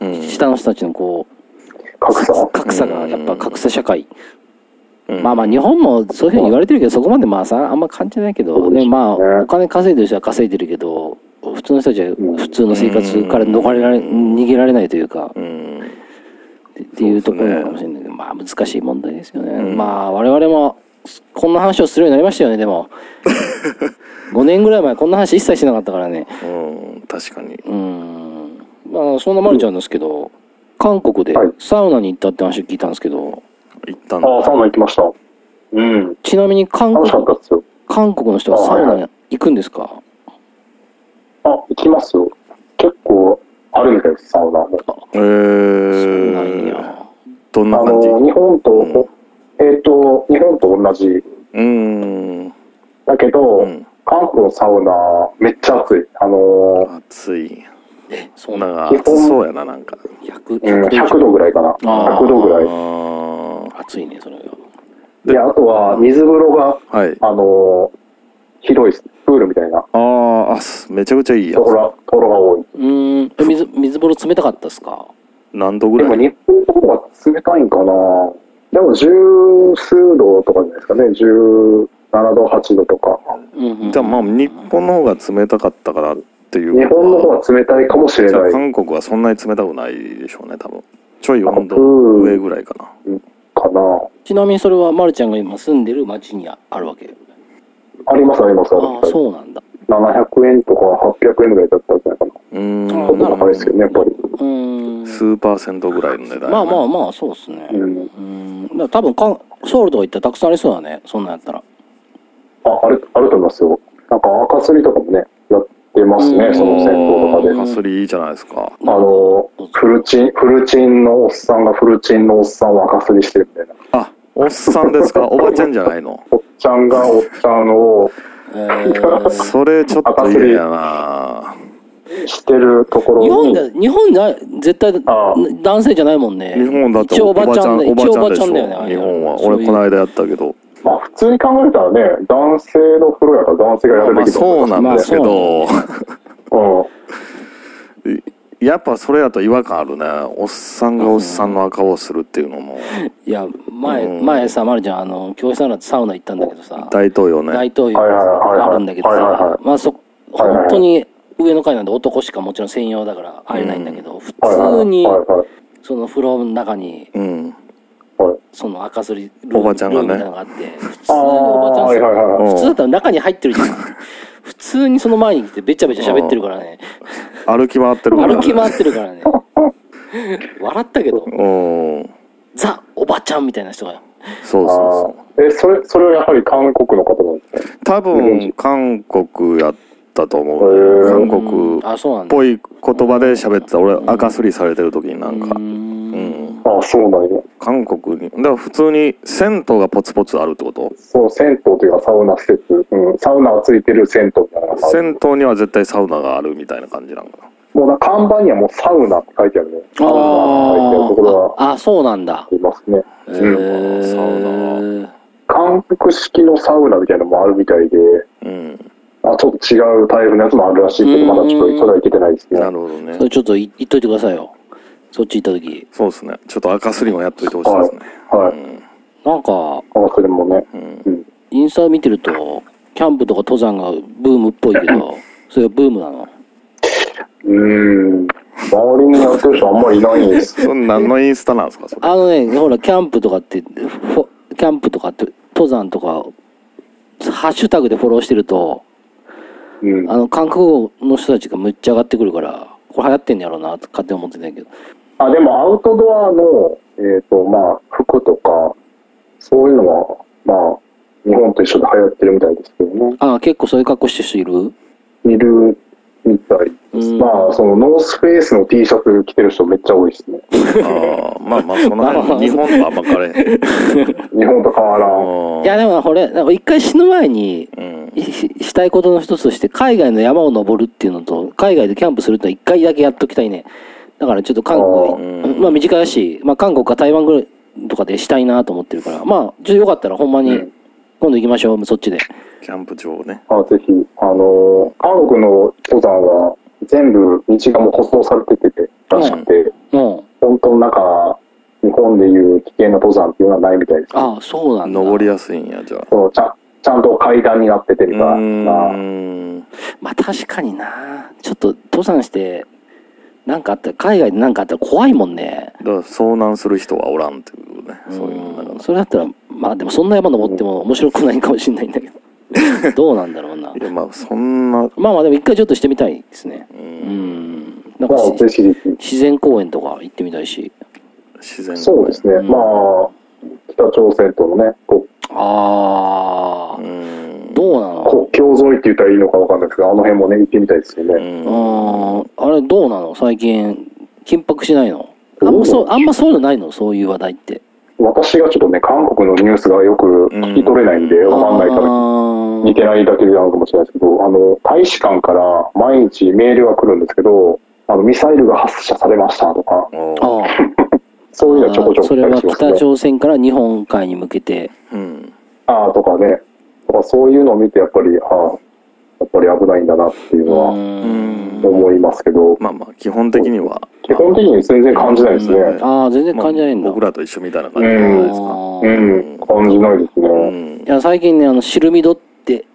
下の人たちのこう格差？格差がやっぱ格差社会。うん。まあまあ日本もそういうふうに言われてるけどそこまでまあさあんま感じないけどでもまあお金稼いでる人は稼いでるけど普通の人たちは普通の生活から逃れられ逃げられないというか。うん。っていうところかもしれないけどまあ難しい問題ですよね、うん。まあ我々もこんな話をするようになりましたよねでも。5年ぐらい前こんな話一切しなかったからね。うん確かに。うんまあそんなまるちゃんですけど韓国ではい。サウナに行ったって話を聞いたんですけど。行ったんだああ、サウナ行きました。うん。ちなみに韓楽しか国ったですよ。韓国の人はサウナ行くんですか？あ、行きますよ。結構あるみたいです、サウナも。えそうー、なんや。どんな感じ？あの、日本と、うん。えっ、と、日本と同じ。うん。だけど、うん。韓国のサウナ、めっちゃ暑い。あの暑いえそうなんか暑そうやななんか100ー、うん、100 100度ぐらいかな。あー100度ぐらい。あ暑いねそれがで、あとは、水風呂が、ーはいあのー広い。プールみたいなあーあすめちゃくちゃいいやところところが多い。うーん。え水、水風呂冷たかったっすか？何度ぐでもらい日本の方が冷たいんかなでも十数度とかじゃないですかね。17度、8度とか。うんうん。じゃあまあ日本の方が冷たかったからっていう日本の方が冷たいかもしれじゃあない韓国はそんなに冷たくないでしょうね多分ちょい温度うん上ぐらいかなかな。ちなみにそれは、まるちゃんが今住んでる町にあるわけ？ありますありますありあ。そうなんだ。700円とか800円ぐらいだったんじゃないかな。うーんちょっと高いですけどね、やっぱり。うーん。数パーセントぐらいの値段まあまあまあ、そうっすね。う。うんん。だから多分かん、ソウルとか行ったらたくさんありそうだね。そんなんやったら。あ、ある、あると思いますよ。なんか赤すりとかもね、やってますね、うん。その銭湯とかで。かすりいいじゃないですか。あの、フルチン、フルチンのおっさんがフルチンのおっさんを赤すりしてるみたいな。あおっさんですか？おばちゃんじゃないの？おっちゃんがおっちゃんをえー。それちょっと嫌やな。してるところ日本に、で、日本で絶対ああ。男性じゃないもんね。日本だって一応おばちゃんだおばちゃん日本は。俺この間やったけどまあ普通に考えたらね、男性の風呂やから男性がやるまあべきと思そうなんですけまあど。うん。やっぱそれやと違和感あるね。おっさんがおっさんの赤をするっていうのも。いや、前、うん。前さ、まるちゃん、あの、教室のサウナ行ったんだけどさ、大統領ね。大統領あるんだけどはいはいはい、さまあそ、本当に上の階なんで男しかもちろん専用だから入れないんだけど、普はいはい通にその風呂の中に、うん。はい。その赤すりルームおばちゃんがね。みたいなのがあって、普通のおばちゃんっすよ普通だったら中に入ってるじゃん。普通にその前に来てべちゃべちゃ喋ってるからね。歩き回ってるから歩き回ってるからね。笑ったけど、うん。ザ・おばちゃんみたいな人が。そうそうそあー。え、それ、それはやはり韓国の方なんですね。う多分韓国やったと思う韓国っあ、そうなんだ。ぽい言葉で喋ってた。俺赤すりされてる時になんか。うん。あ、そうなんや。韓国に。だから普通に銭湯がポツポツあるってこと？そう、銭湯というかサウナ施設、うん、サウナがついてる銭湯みたいな銭湯には絶対サウナがあるみたいな感じなんかなもうな看板にはもうサウナって書いてあるね。サウナって書いてあるところがああ、そうなんだ。あ。りますね。サウー、韓国式のサウナみたいなのもあるみたいで、うん。あちょっと違うタイプのやつもあるらしいけど、まだちょっとそれはいけてないですね。なるほどね。それちょっとい言っといてくださいよ。そっち行った時。そうですねちょっと赤すりもやっといてほしいですねはい。なんか、あそれもね。うんうん。インスタ見てると、キャンプとか登山がブームっぽいけど、それはブームなの？うーん。周りにやってる人あんまりいないんです。何のインスタなんですか？それあのね、ほら、キャンプとかって、フォキャンプとかって、登山とか、ハッシュタグでフォローしてると、うん。あの、韓国語の人たちがむっちゃ上がってくるから、これ流行ってんやろうな、と勝手に思ってたんやけど。あ、でもアウトドアの、えっ、と、まあ、服とか、そういうのは、まあ、日本と一緒で流行ってるみたいですけどね。ああ、結構そういう格好してる人いる？いるみたいです。うんまあ、そのノースフェイスの T シャツ着てる人めっちゃ多いですね。ああまあまあその辺 日本とあんま変われ日本と変わらん。うんいや、でもこれ、なんか一回死ぬ前に、うんししたいことの一つとして、海外の山を登るっていうのと、海外でキャンプするってのは一回だけやっときたいね。だからちょっと韓国、うんまあ短いし、まあ韓国か台湾ぐらいとかでしたいなと思ってるから、まあ、ちょっとよかったらほんまにうん、今度行きましょう、そっちで。キャンプ場ねあぜひ、あのー韓国の登山は全部道がもう舗装されててらしくて、うん。本当なんか、日本でいう危険な登山っていうのはないみたいです、ね。ああ、そうなんだ。登りやすいんやじゃあそうちゃんちゃんと階段になっててるうから、ーまあんまあ確かにな。ちょっと登山して、なんかあったら、海外でなんかあったら怖いもんね。だから遭難する人はおらんっていうねそういうのだからそれだったら、まあでもそんな山登っても面白くないかもしれないんだけど。どうなんだろうな。いやまあそんなまあまあでも一回ちょっとしてみたいですね。ううんん。なんかまあ。自然公園とか行ってみたいし。自然そうですね。うんまあ、北朝鮮とのね、こああ、うん。どうなの？国境沿いって言ったらいいのかわかんないですけど、あの辺もね、行ってみたいですようね。うん。ん。あれどうなの？最近、緊迫しないの？あんまそう、あんまそういうのないの？そういう話題って。私がちょっとね、韓国のニュースがよく聞き取れないんで、わかんないから、あ見てないだけなのかもしれないですけど、あの、大使館から毎日メールが来るんですけど、あの、ミサイルが発射されましたとか。そういうのはちょこちょこそれは北。朝鮮から日本海に向けて。うんああ、とかね。とかそういうのを見て、やっぱり、ああ、やっぱり危ないんだなっていうのうはん思いますけど、まあまあ基本的には基本的に全然感じないですね。ああ全然感じないんだ、まあ僕らと一緒みたいな感じじゃないですかうん、感じないですね。うんいや最近ねあの「シルミド」って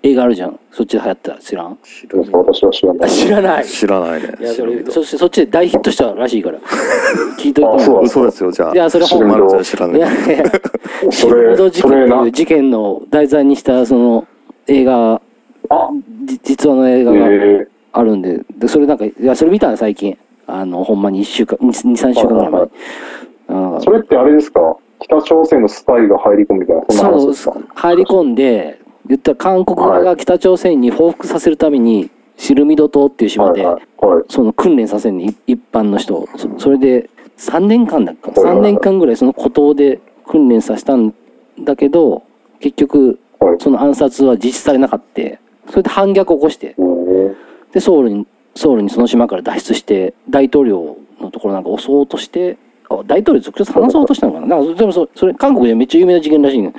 映画あるじゃん。そっちで流行った知らん？知る私は知らない。知らない。知らないね。いやそれそしてそっちで大ヒットしたらしいから。聞いといてあそう嘘ですよじゃあ。いやそれ本けどまるちゃん知らない。いやいや。シルミド事件っていう事件の題材にしたその映画あ、じ実話の映え画がー、あるんで。でそれなんかいやそれ見たの最近。あのほんまに1週間23週間ぐらい前。にあのそれってあれですか？北朝鮮のスパイが入り込むみたいな、そんな話そうですか入り込んで言ったら韓国側が北朝鮮に報復させるためにシルミド島っていう島で。その訓練させるに一般の人を。そそれで3年間だっかはいはい3年間ぐらいその孤島で訓練させたんだけど結局はい。その暗殺は実施されなかったそれで反逆を起こしてうんでソウルにソウルにその島から脱出して大統領のところなんか襲おうとしてあ大統領と直接話そうとしたのかな？なんかでもそそれ韓国でめっちゃ有名な事件らしいね。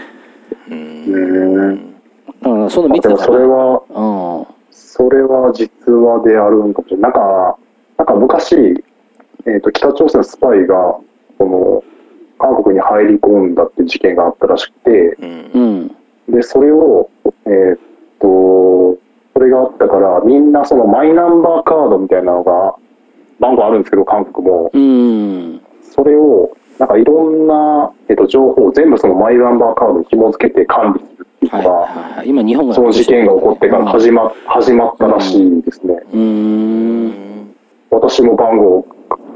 うん。だからその見たから。れは、うん。それは実話であるんかも。しれない。なんか、なんか昔、えっ、と、北朝鮮のスパイが、その、韓国に入り込んだっていう事件があったらしくて、うん。うん。で、それを、えっ、と、それがあったから、みんなそのマイナンバーカードみたいなのが、番号あるんですけど、韓国も。うん。それを、なんかいろんな、えっと、情報を全部そのマイナンバーカードに紐付けて管理するっていうはいのが、はいはい今日本がその事件が起こってから始ま始まったらしいですね。うーん。私も番号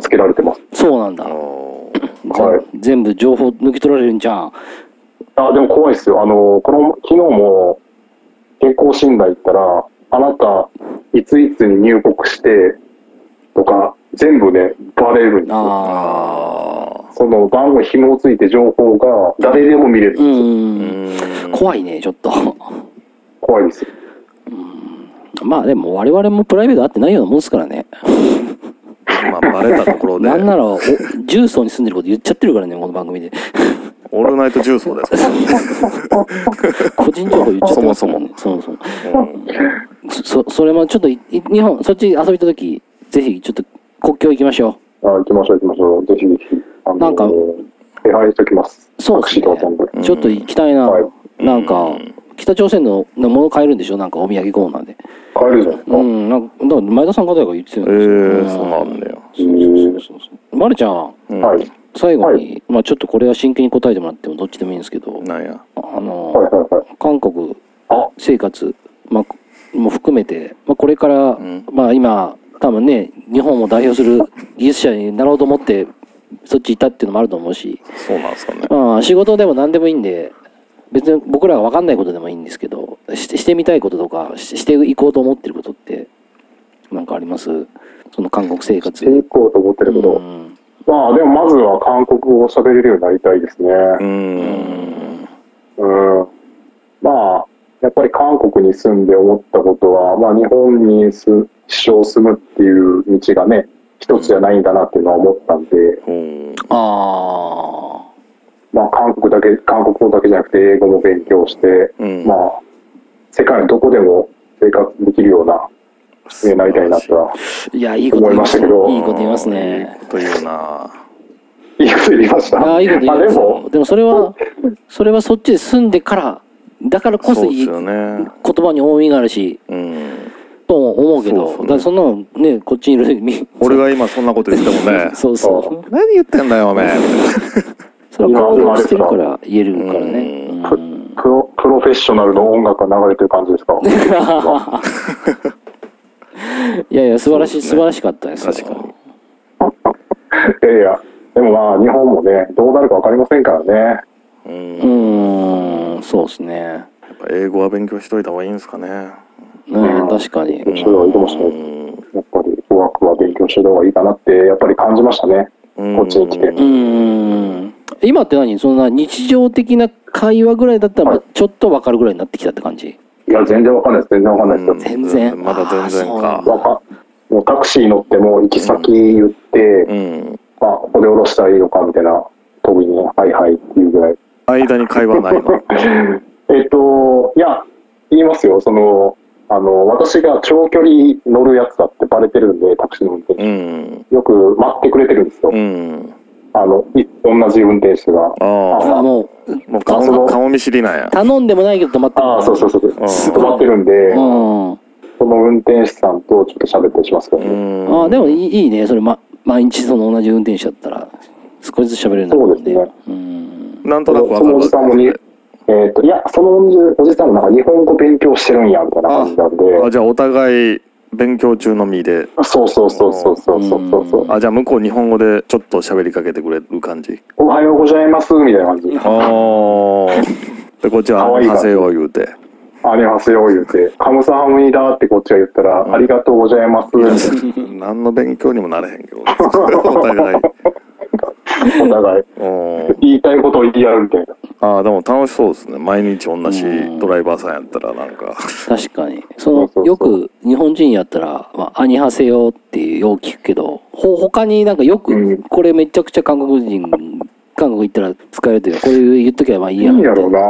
つけられてます。そうなんだ。はい。全全部情報抜き取られるんじゃん。あ、でも怖いですよ。あの、この、昨日も健康診断行ったら、あなた、いついつに入国して、とか、全部ね、バレるんですよ。ああその番号に紐付いて情報が誰でも見れるんーうん怖いねちょっと。怖いです。よ。まあでも我々もプライベート会ってないようなもんですからね。まあバレたところで。なんならお重曹に住んでること言っちゃってるからねこの番組で。オールナイト重曹ですか？個人情報言っちゃってますからね。そもそも。そそれもちょっと日本そっち遊び行った時ぜひちょっと国境行きましょあ、行きましょう行きましょう。ぜひぜひ。あのなんか手配しておきます。そうですね。ちょっと行きたいな、はい。なんかうん。北朝鮮ののもの買えるんでしょ？なんかお土産コーナーで。買えるじゃないですか。うん。なんかだから前田さん方が言ってたんえですよー、そうなんだよ。そうそうそうそうまるちゃん。うん。はい。最後に、はまあちょっとこれは真剣に答えてもらってもどっちでもいいんですけど。なんや。あの、はいはいはい。韓国あ、生活、まあ、も含めて、まあ、これから、ん。まあ今多分ね日本を代表する技術者になろうと思ってそっち行ったっていうのもあると思うし、そうなんですかねまあ、仕事でも何でもいいんで別に僕らが分かんないことでもいいんですけどししてみたいこととかししていこうと思ってることってなんかあります？その韓国生活していこうと思ってるけど。うんまあ、でもまずは韓国語を喋れるようになりたいですね。ううんうん。まあ、やっぱり韓国に住んで思ったことは、まあ日本にす一生住むっていう道がね、一つじゃないんだなっていうのは思ったんで、うん。あまあ韓国だけ、韓国語だけじゃなくて英語も勉強して、うん。まあ、世界のどこでも生活できるような人になりたいなとは、あいやいいこと言います思いましたけど。いいこと言いますいいねこと言うな。いいこと言いました。ああいいこと言いまあますでも、でもそれはそれはそっちで住んでからだからこそいい言葉に重みがあるし。うんと思うけど。そうそう。だからそんなのねこっちにいるみ 俺が今そんなこと言ってもね。そうそう何言ってんだよおめえ。それは行動してるから言えるからね。プロプロフェッショナルの音楽が流れてる感じですか？いやいや素晴らしい素晴らしかったですよ。確かに。いやいや、でもまあ日本もね、どうなるかわかりませんからね。うん。うーんそうですね。やっぱ英語は勉強しといた方がいいんですかねうん。確かに。それはいいかもしれないです。うん。やっぱり語学は勉強してた方がいいかなって、やっぱり感じましたね。こっちに来て。うーん今って何そんな日常的な会話ぐらいだったらまあちょっと分かるぐらいになってきたって感じ？いや、全然わかんないです。全然わかんないです。よ。全然。まだ全然か。かもうタクシー乗っても行き先言って、うん。まあ、ここで降ろしたらいいのかみたいな、特に、はいはいっていうぐらい。間に会話ないの。えっと、いや、言いますよ。その、あの、私が長距離乗るやつだってバレてるんで、タクシーの運転手。うん。よく待ってくれてるんですよ。うん。あの、い同じ運転手が。ああ。あもう、もう顔顔見知りなんや。頼んでもないけど止まってる。ああ、そうそうそう。ん止まってるんで、うん。その運転手さんとちょっと喋ったりしますけどうね。ん。ああ、でもいいいいね。それ、ま、毎日その同じ運転手だったら、少しずつ喋れるんだそうですねうん。なんとなくわそのおかるじさんもえー、っと、いや、そのおじさんなんか日本語勉強してるんや、みたいな感じなんで。あじゃあお互い勉強中の身で。そうそうそうそうそうそうそうあ、じゃあ向こう日本語でちょっと喋りかけてくれる感じ。おはようございます、みたいな感じ。ああ。で、こっちは、ありはせよ言うて。ありはせよ言うて。カムサハムニだってこっちが言ったら、うん、ありがとうございます。何の勉強にもなれへんけど。お互い。お互い。うん言いたいことを言い合うみたいな。ああ、でも楽しそうですね。毎日同じうんドライバーさんやったらなんか。確かに。そのよく日本人やったら、まあ、アニハセヨっていうよう聞くけど、ほ、他になんかよく、うんこれめちゃくちゃ韓国人、韓国行ったら使えるというか、これ言っときゃまあいいやろいいやろうな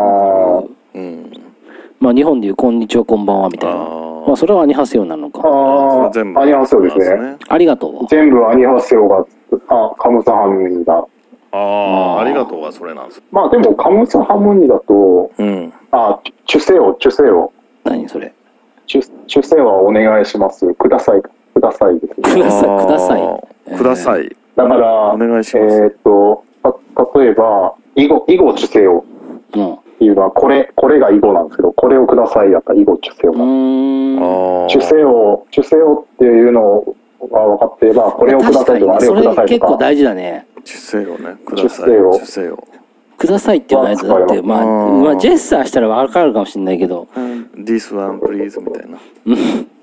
うん。まあ日本でいうこんにちはこんばんはみたいな。まあそれはアニハセヨなのか。ああ、全部。アニハセヨですね。。ありがとう。全部アニハセヨが、あ、カムサハムニだ。ああ、ありがとうがそれなんです。まあでも、カムサハムニだと、うん。あ、チュセヨ、チュセヨ。何それ？チュチュセヨはお願いします。ください。くださいですね。くださいくださいください。だから、お願いしますえーっと、た例えば、囲碁、囲碁チュセヨうん。っていうのは、これ、これが囲碁なんですけど、これをくださいやったら囲碁チュセヨうが。ーん。ああ。チュセヨ、チュセヨっていうのが分かっていれば、これをくださいとか、あれそれをくださいとか。結構大事だね。チュセよね。ください。チュセよチュセよ。くださいって言わないと、だって、まあ、うんまあ、ジェスチャーしたらわかるかもしれないけど、This one please みたいな。うん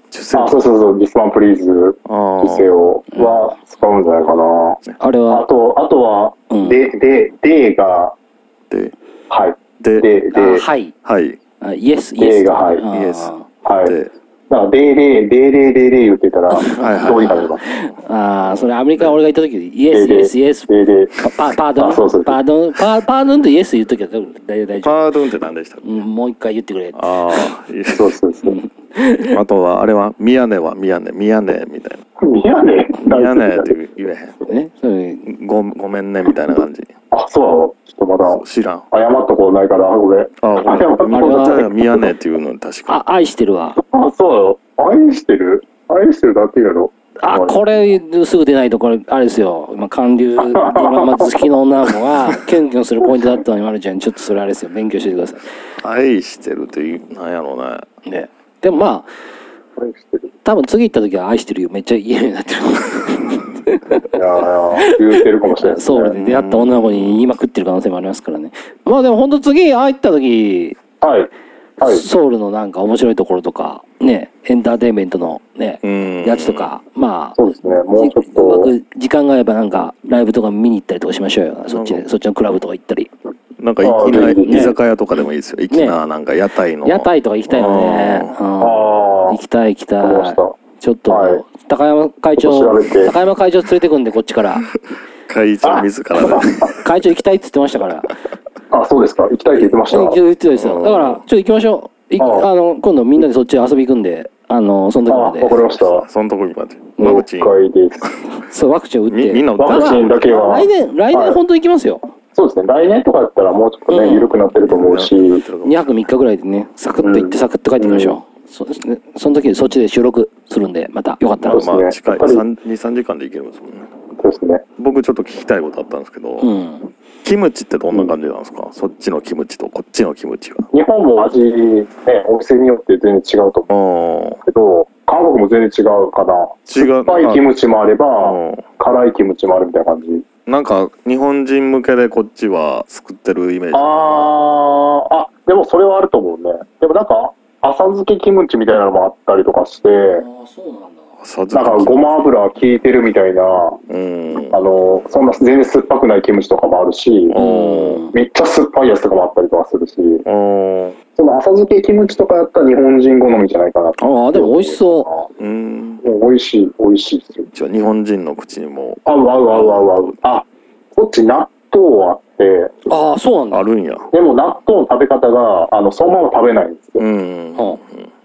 チュセあ、そうそうそう、ディスマンプリーズ、あチュセヨは使うんじゃないかな。ああれは、と、あとは、うんで、で、でが、で、はい。で、で、はい。はい。あイエス、イエス。例がはいイエスはい。で、だから、で、で、で、で、で、で言ってたら、はいはい。どうにかなります。ああ、それアメリカ俺が行った時、イエス、イでエス、イエス、パパードン、あそうそうパードン、パーパードンとイエス言うときは大丈夫、大丈夫。パードンって何でした？っけうん、もう一回言ってくれ。ああ、そうそうそう。あとは、あれは、ミヤネはミヤネ、ミヤネみたいミヤネな。ミヤネって言えへね、それん。ごごめんねみたいな感じ。あ、そうなの？ちょっとまだ、知らん。謝ったことないから、これ。あ、謝ったことごめん。あミヤネっていうの確か。あ、愛してるわ。あ、そうなの？愛してる？愛してるだって言うのあ、これ、すぐ出ないと、これ、あれですよ。今、韓流ドラマ好きの女の子が、キュンキュンするポイントだったのに、まるちゃん、ちょっとそれあれですよ。勉強してくださ愛してるっていう、なんやろうね。い。ね。でもまあ、愛してる。多分次行った時は愛してるよ。めっちゃ言えるようになっていやいや、言うてるかもしれないる。ソウルで出会った女の子に言いまくってる可能性もありますからね。まあでも本当次会った時、はい。はい。ソウルのなんか面白いところとか、ね、エンターテインメントのね、うん。やつと。か、まあ、そうですね。もうちょっじうまと、く時間があればなんかライブとか見に行ったりとかしましょうよ。そっちで、そっちのクラブとか行ったり。なんかい、あーいないね居酒屋とかでもいいですよ。いきな、なんか屋台の。屋台とか行きたいよね。うんあ行きたい行きたい。ちょっと、はい高山会長高山会長連れてくんでこっちから 会長自らで。会長行きたいって言ってましたからあ。あ、そうですか。行きたいって言ってました。言って言ってたですよだからちょっと行きましょういああの今度みんなでそっち遊び行くんであのそのあ、時までわかりました。そのとこにまで。うんワクチン。そうワクチン打ってみみんな打ったワクチンだけは来年来はい年本当に行きますよ、そうですね。来年とかだったらもうちょっとね、うん緩くなってると思うし、2泊3日ぐらいでねサクッと行ってサクッと帰ってきましょう、そうですねその時そっちで収録するんでまたよかったらそうですねまあ近い。やっぱり2、3時間で行けるんですもんね。そうですね。僕ちょっと聞きたいことあったんですけど、うんキムチってどんな感じなんですか、そっちのキムチとこっちのキムチは。日本も味、ね、お店によって全然違うと思あうけど、韓国も全然違うかな。違う酸っぱいキムチもあれば、あ。辛いキムチもあるみたいな感じ。なんか日本人向けでこっちは作ってるイメージ。あー、あ、でもそれはあると思うね。でもなんか、浅漬けキムチみたいなのもあったりとかして、あそうなんださずなんかごま油効いてるみたいな、うん。あの、そんな全然酸っぱくないキムチとかもあるし、おーめっちゃ酸っぱいやつとかもあったりとかするし、おーその浅漬けキムチとかやったら日本人好みじゃないかなと。ああでも美味しそううん。美味しい、美味しいですよ。じゃあ日本人の口にも合う合う合う合う合う。あ、こっち納豆あって、ああそうなんだあるんや。でも納豆の食べ方が、あの、そのまま食べないんですよ。うん。は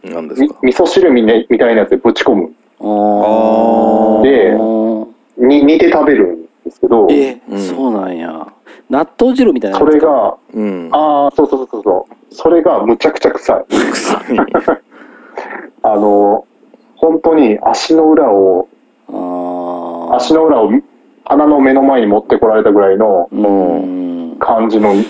み何ですか味噌汁み,、ね、みたいなやつでぶち込む。ああ。でに煮て食べるんですけど、え、うんそうなんや。納豆汁みたいなそ。れが、うんああ、そうそうそうそう。それがむちゃくちゃ臭い。臭い あの、本当に足の裏を、ああ。足の裏を鼻の目の前に持ってこられたぐらいのうん。感じの、む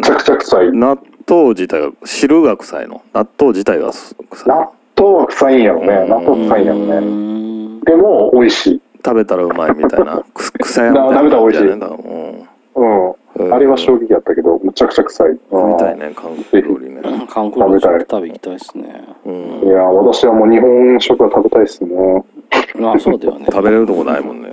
ちゃくちゃ臭い。納豆自体が汁が臭いの？納豆自体が臭い納豆は臭いんやろね。納豆臭いんやろうね。んでも、美味しい。食べたらうまいみたいな く臭いみだたいな食べたら美味しいうんうん。あれは衝撃やったけど、むちゃくちゃ臭い。食べたいね韓国料理ね韓国の食べ行きたいですね。うんいや、私はもう日本食が食べたいですね。ああ、そうだよね。食べれるとこないもんね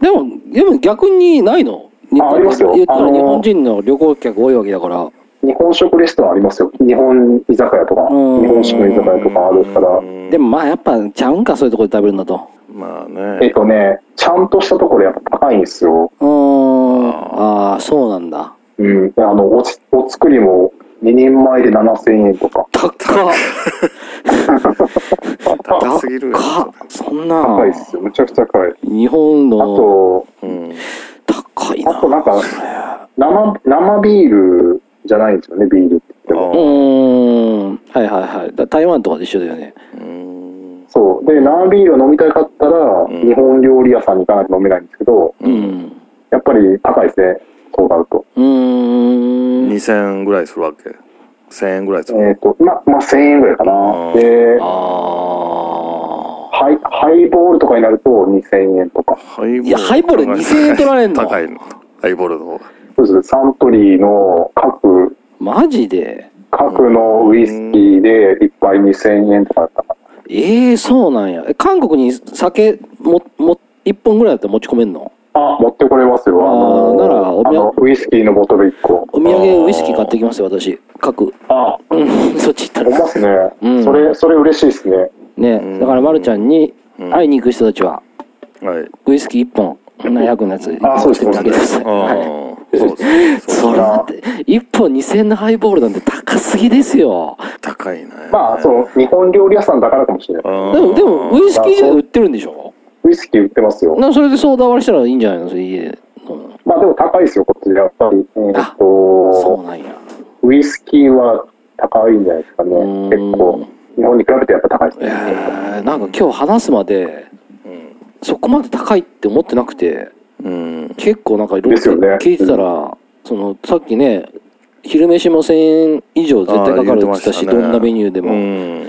でも、でも逆にないの？あありますよ言ったらあのー日本人の旅行客多いわけだから。日本食レストランありますよ。日本居酒屋とか、日うん本式の居酒屋とかあるから。うんでもまあやっぱちゃうんか、そういうところで食べるんだと。まあえっねとね、ちゃんとしたところやっぱ高いんですよ。うーん。ああ、そうなんだ。うん。あの、おつお作りも2人前で7000円とか。高っ。高すぎるよ高っ。そんな。高いっすよ。むちゃくちゃ高い。日本あのと、うん高いな。あとなんか生、生ビールじゃないんですよね、ビールって言ってうも。ーん。はいはいはい。だ台湾とかで一緒だよね。うんそう。で、生ビールを飲みたかったら、ん日本料理屋さんに行かないと飲めないんですけど、うん。やっぱり高いですね。そうなると。うーん。2000円ぐらいするわけ？1000円ぐらいすえるっ、と、ま、まあ、1000円ぐらいかな。うんで、あハイ、ハイボールとかになると2000円とか。ハイボールいやハイボール2000円取られんの？高いのハイボールの方がそうです。サントリーの各、ー。マジで各のウイスキーで一杯2000円とかだったかええそうなんや。え韓国に酒も、も、一本ぐらいだったら持ち込めんの？な。あ、持ってこれますよ。あのあーならお土産あの、ウイスキーのボトル1個。お土産ウイスキー買ってきますよ、私。各。あ、うん、そっち行ったら。ますね。うんそれ、それ嬉しいですね。ね、だから、まるちゃんにうん会いに行く人たちは、はいウイスキー一本、700のやつ、あそうです持ってきてください。あはい。あそうでそれだって、一本2000円のハイボールなんて高すぎですよ。高いねまあ、そう、日本料理屋さんだからかもしれない。あでも、でも、ウイスキー自体売ってるんでしょ？ウイスキー売ってますよ。なそれでソーダ割りしたらいいんじゃないの？それ家で。まあでも高いですよ、こっちやっぱり。えーっあそうと、なんや。ウイスキーは高いんじゃないですかね。うん結構。日本に比べてやっぱ高いですえね。ー、なんか今日話すまで、そこまで高いって思ってなくて、うん。結構なんかいろいろですよね。聞いてたら、そのさっきね昼飯も1000円以上絶対かかるって言ってたし、どんなメニューでも、うん。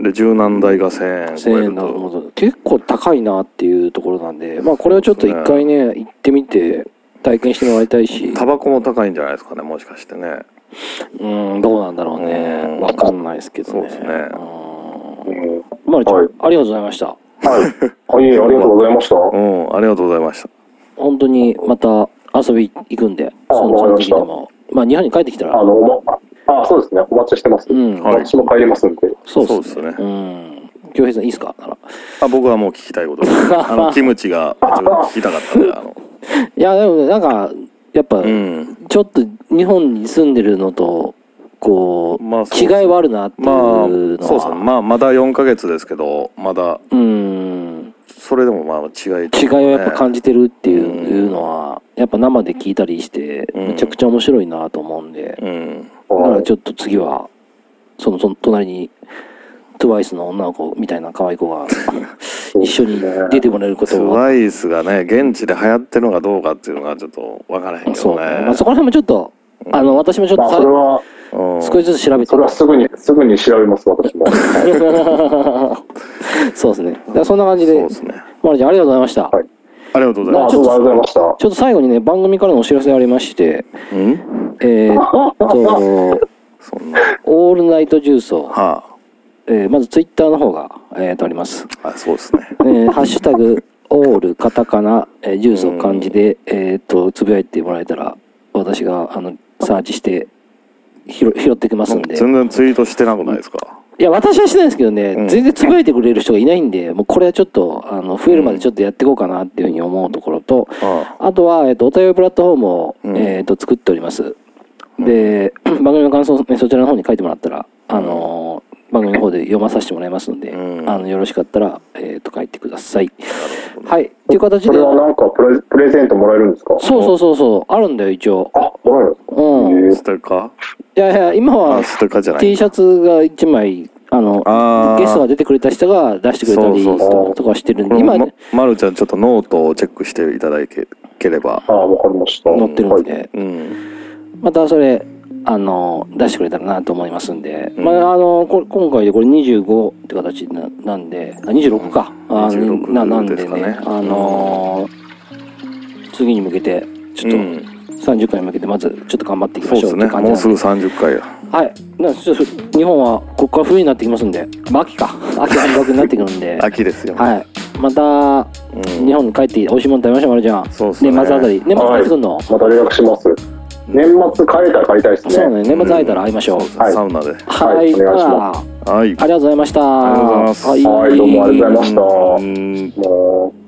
で柔軟台が1000円超え1000る円だと思とうと結構高いなっていうところなんでまあこれはちょっと一回ね行ってみて体験してもらいたいし。タバコも高いんじゃないですかねもしかしてね。うんどうなんだろうね。うん。わかんないですけどね。そうですね。うん。うんまるちゃん、はい。ありがとうございました。はい。あ、いえ、ありがとうございました。うんありがとうございました本当にまた遊び行くんであその時でも。まあ日本に帰ってきたら。あの、おま、あ、そうですね。お待ちしてます。うん。はい。私も帰りますんで。そうですね。そうですうん。京平さんいいですか？あ僕はもう聞きたいことです。あのキムチが聞きたかったんであの。いやでもなんかやっぱ、うん。ちょっと日本に住んでるのとこう、まあそう違いはあるなっていうまあのは、そうですね。まあまだ4ヶ月ですけどまだ。うんそれでもまあ違い違いをやっぱ感じじてるっていう,、うん。いうのはやっぱ生で聞いたりしてうん。めちゃくちゃ面白いなと思うんで、うん。だからちょっと次はそのその隣に TWICE の女の子みたいな可愛い子が 一緒に出てもらえることをトワイスがね現地で流行ってるのかどうかっていうのがちょっとわからへんけそうどね。ね、まあ、そこら辺もちょっとあの私もちょっまあ、とそれは、うん少しずつ調べて。それはすぐに、すぐに調べます、私も。はい。そうですね。そんな感じで、そうですね。まるちゃんありがとうございました。はい。ありがとうございまあ、ます。どうもありがとうございました。ちょっと最後にね、番組からのお知らせありまして、うん？えーっと、オールナイトジュースを、はえーまずツイッターの方が、えーっとあります。ああそうですね。えーハッシュタグ、オールカタカナ、えージュースを漢字で、えーっと、つぶやいてもらえたら、私が、あの、サーチして、拾拾ってきますんで。全然ツイートしてなくないですか？いや、私はしてないんですけどね、うん。全然つぶやいてくれる人がいないんで、もうこれはちょっと、あの、増えるまでちょっとやっていこうかなっていうふうに思うところと、ああとは、えっと、お便りプラットフォームを、うん。えっと、作っております。で、番組の感想をね、そちらの方に書いてもらったら、あのー、番組の方で読まさせてもらいますので、うん。あのよろしかったら、えー、と書いてください。はい。っていう形で、それはなんかプレプレゼントもらえるんですか？そうそうそうそう、あるんだよ、一応。あ、もらえるんですか？うん。いステッカー？やいや、今はあステッカーじゃない。T シャツが1枚、あの、ゲストが出てくれた人が出してくれたりそうそうそう。とかしてるんで、今、ままるちゃんちょっとノートをチェックしていただければ。あ、わかりました。載ってるんはい。で、うん。またそれ、あの、出してくれたらなと思いますんで、うん。まあ、あの、こ今回でこれ25って形ななんで、あ26か。あ26ななんでね、ね。あのー次に向けて、ちょっと、うん。30回に向けてまずちょっと頑張っていきましょうって感じもうんなですぐ30回や。はい。なちょっと日本はここから冬になってきますんで、まあ秋か。秋半額になってくるんで、秋ですよ。はい。また、うん。日本に帰って美味しいもの食べましょう、まるちゃん。そうっすね。年末あたり。年末帰ってくんの、また連絡します。年末帰れたら帰りたいですね。そうね、年末会えたら会いましょう。はい。サウナで。はい。はい。お願いしあまはい。ありがとうございました。ありがとうございます。はい。どうもありがとうございました。うん。もう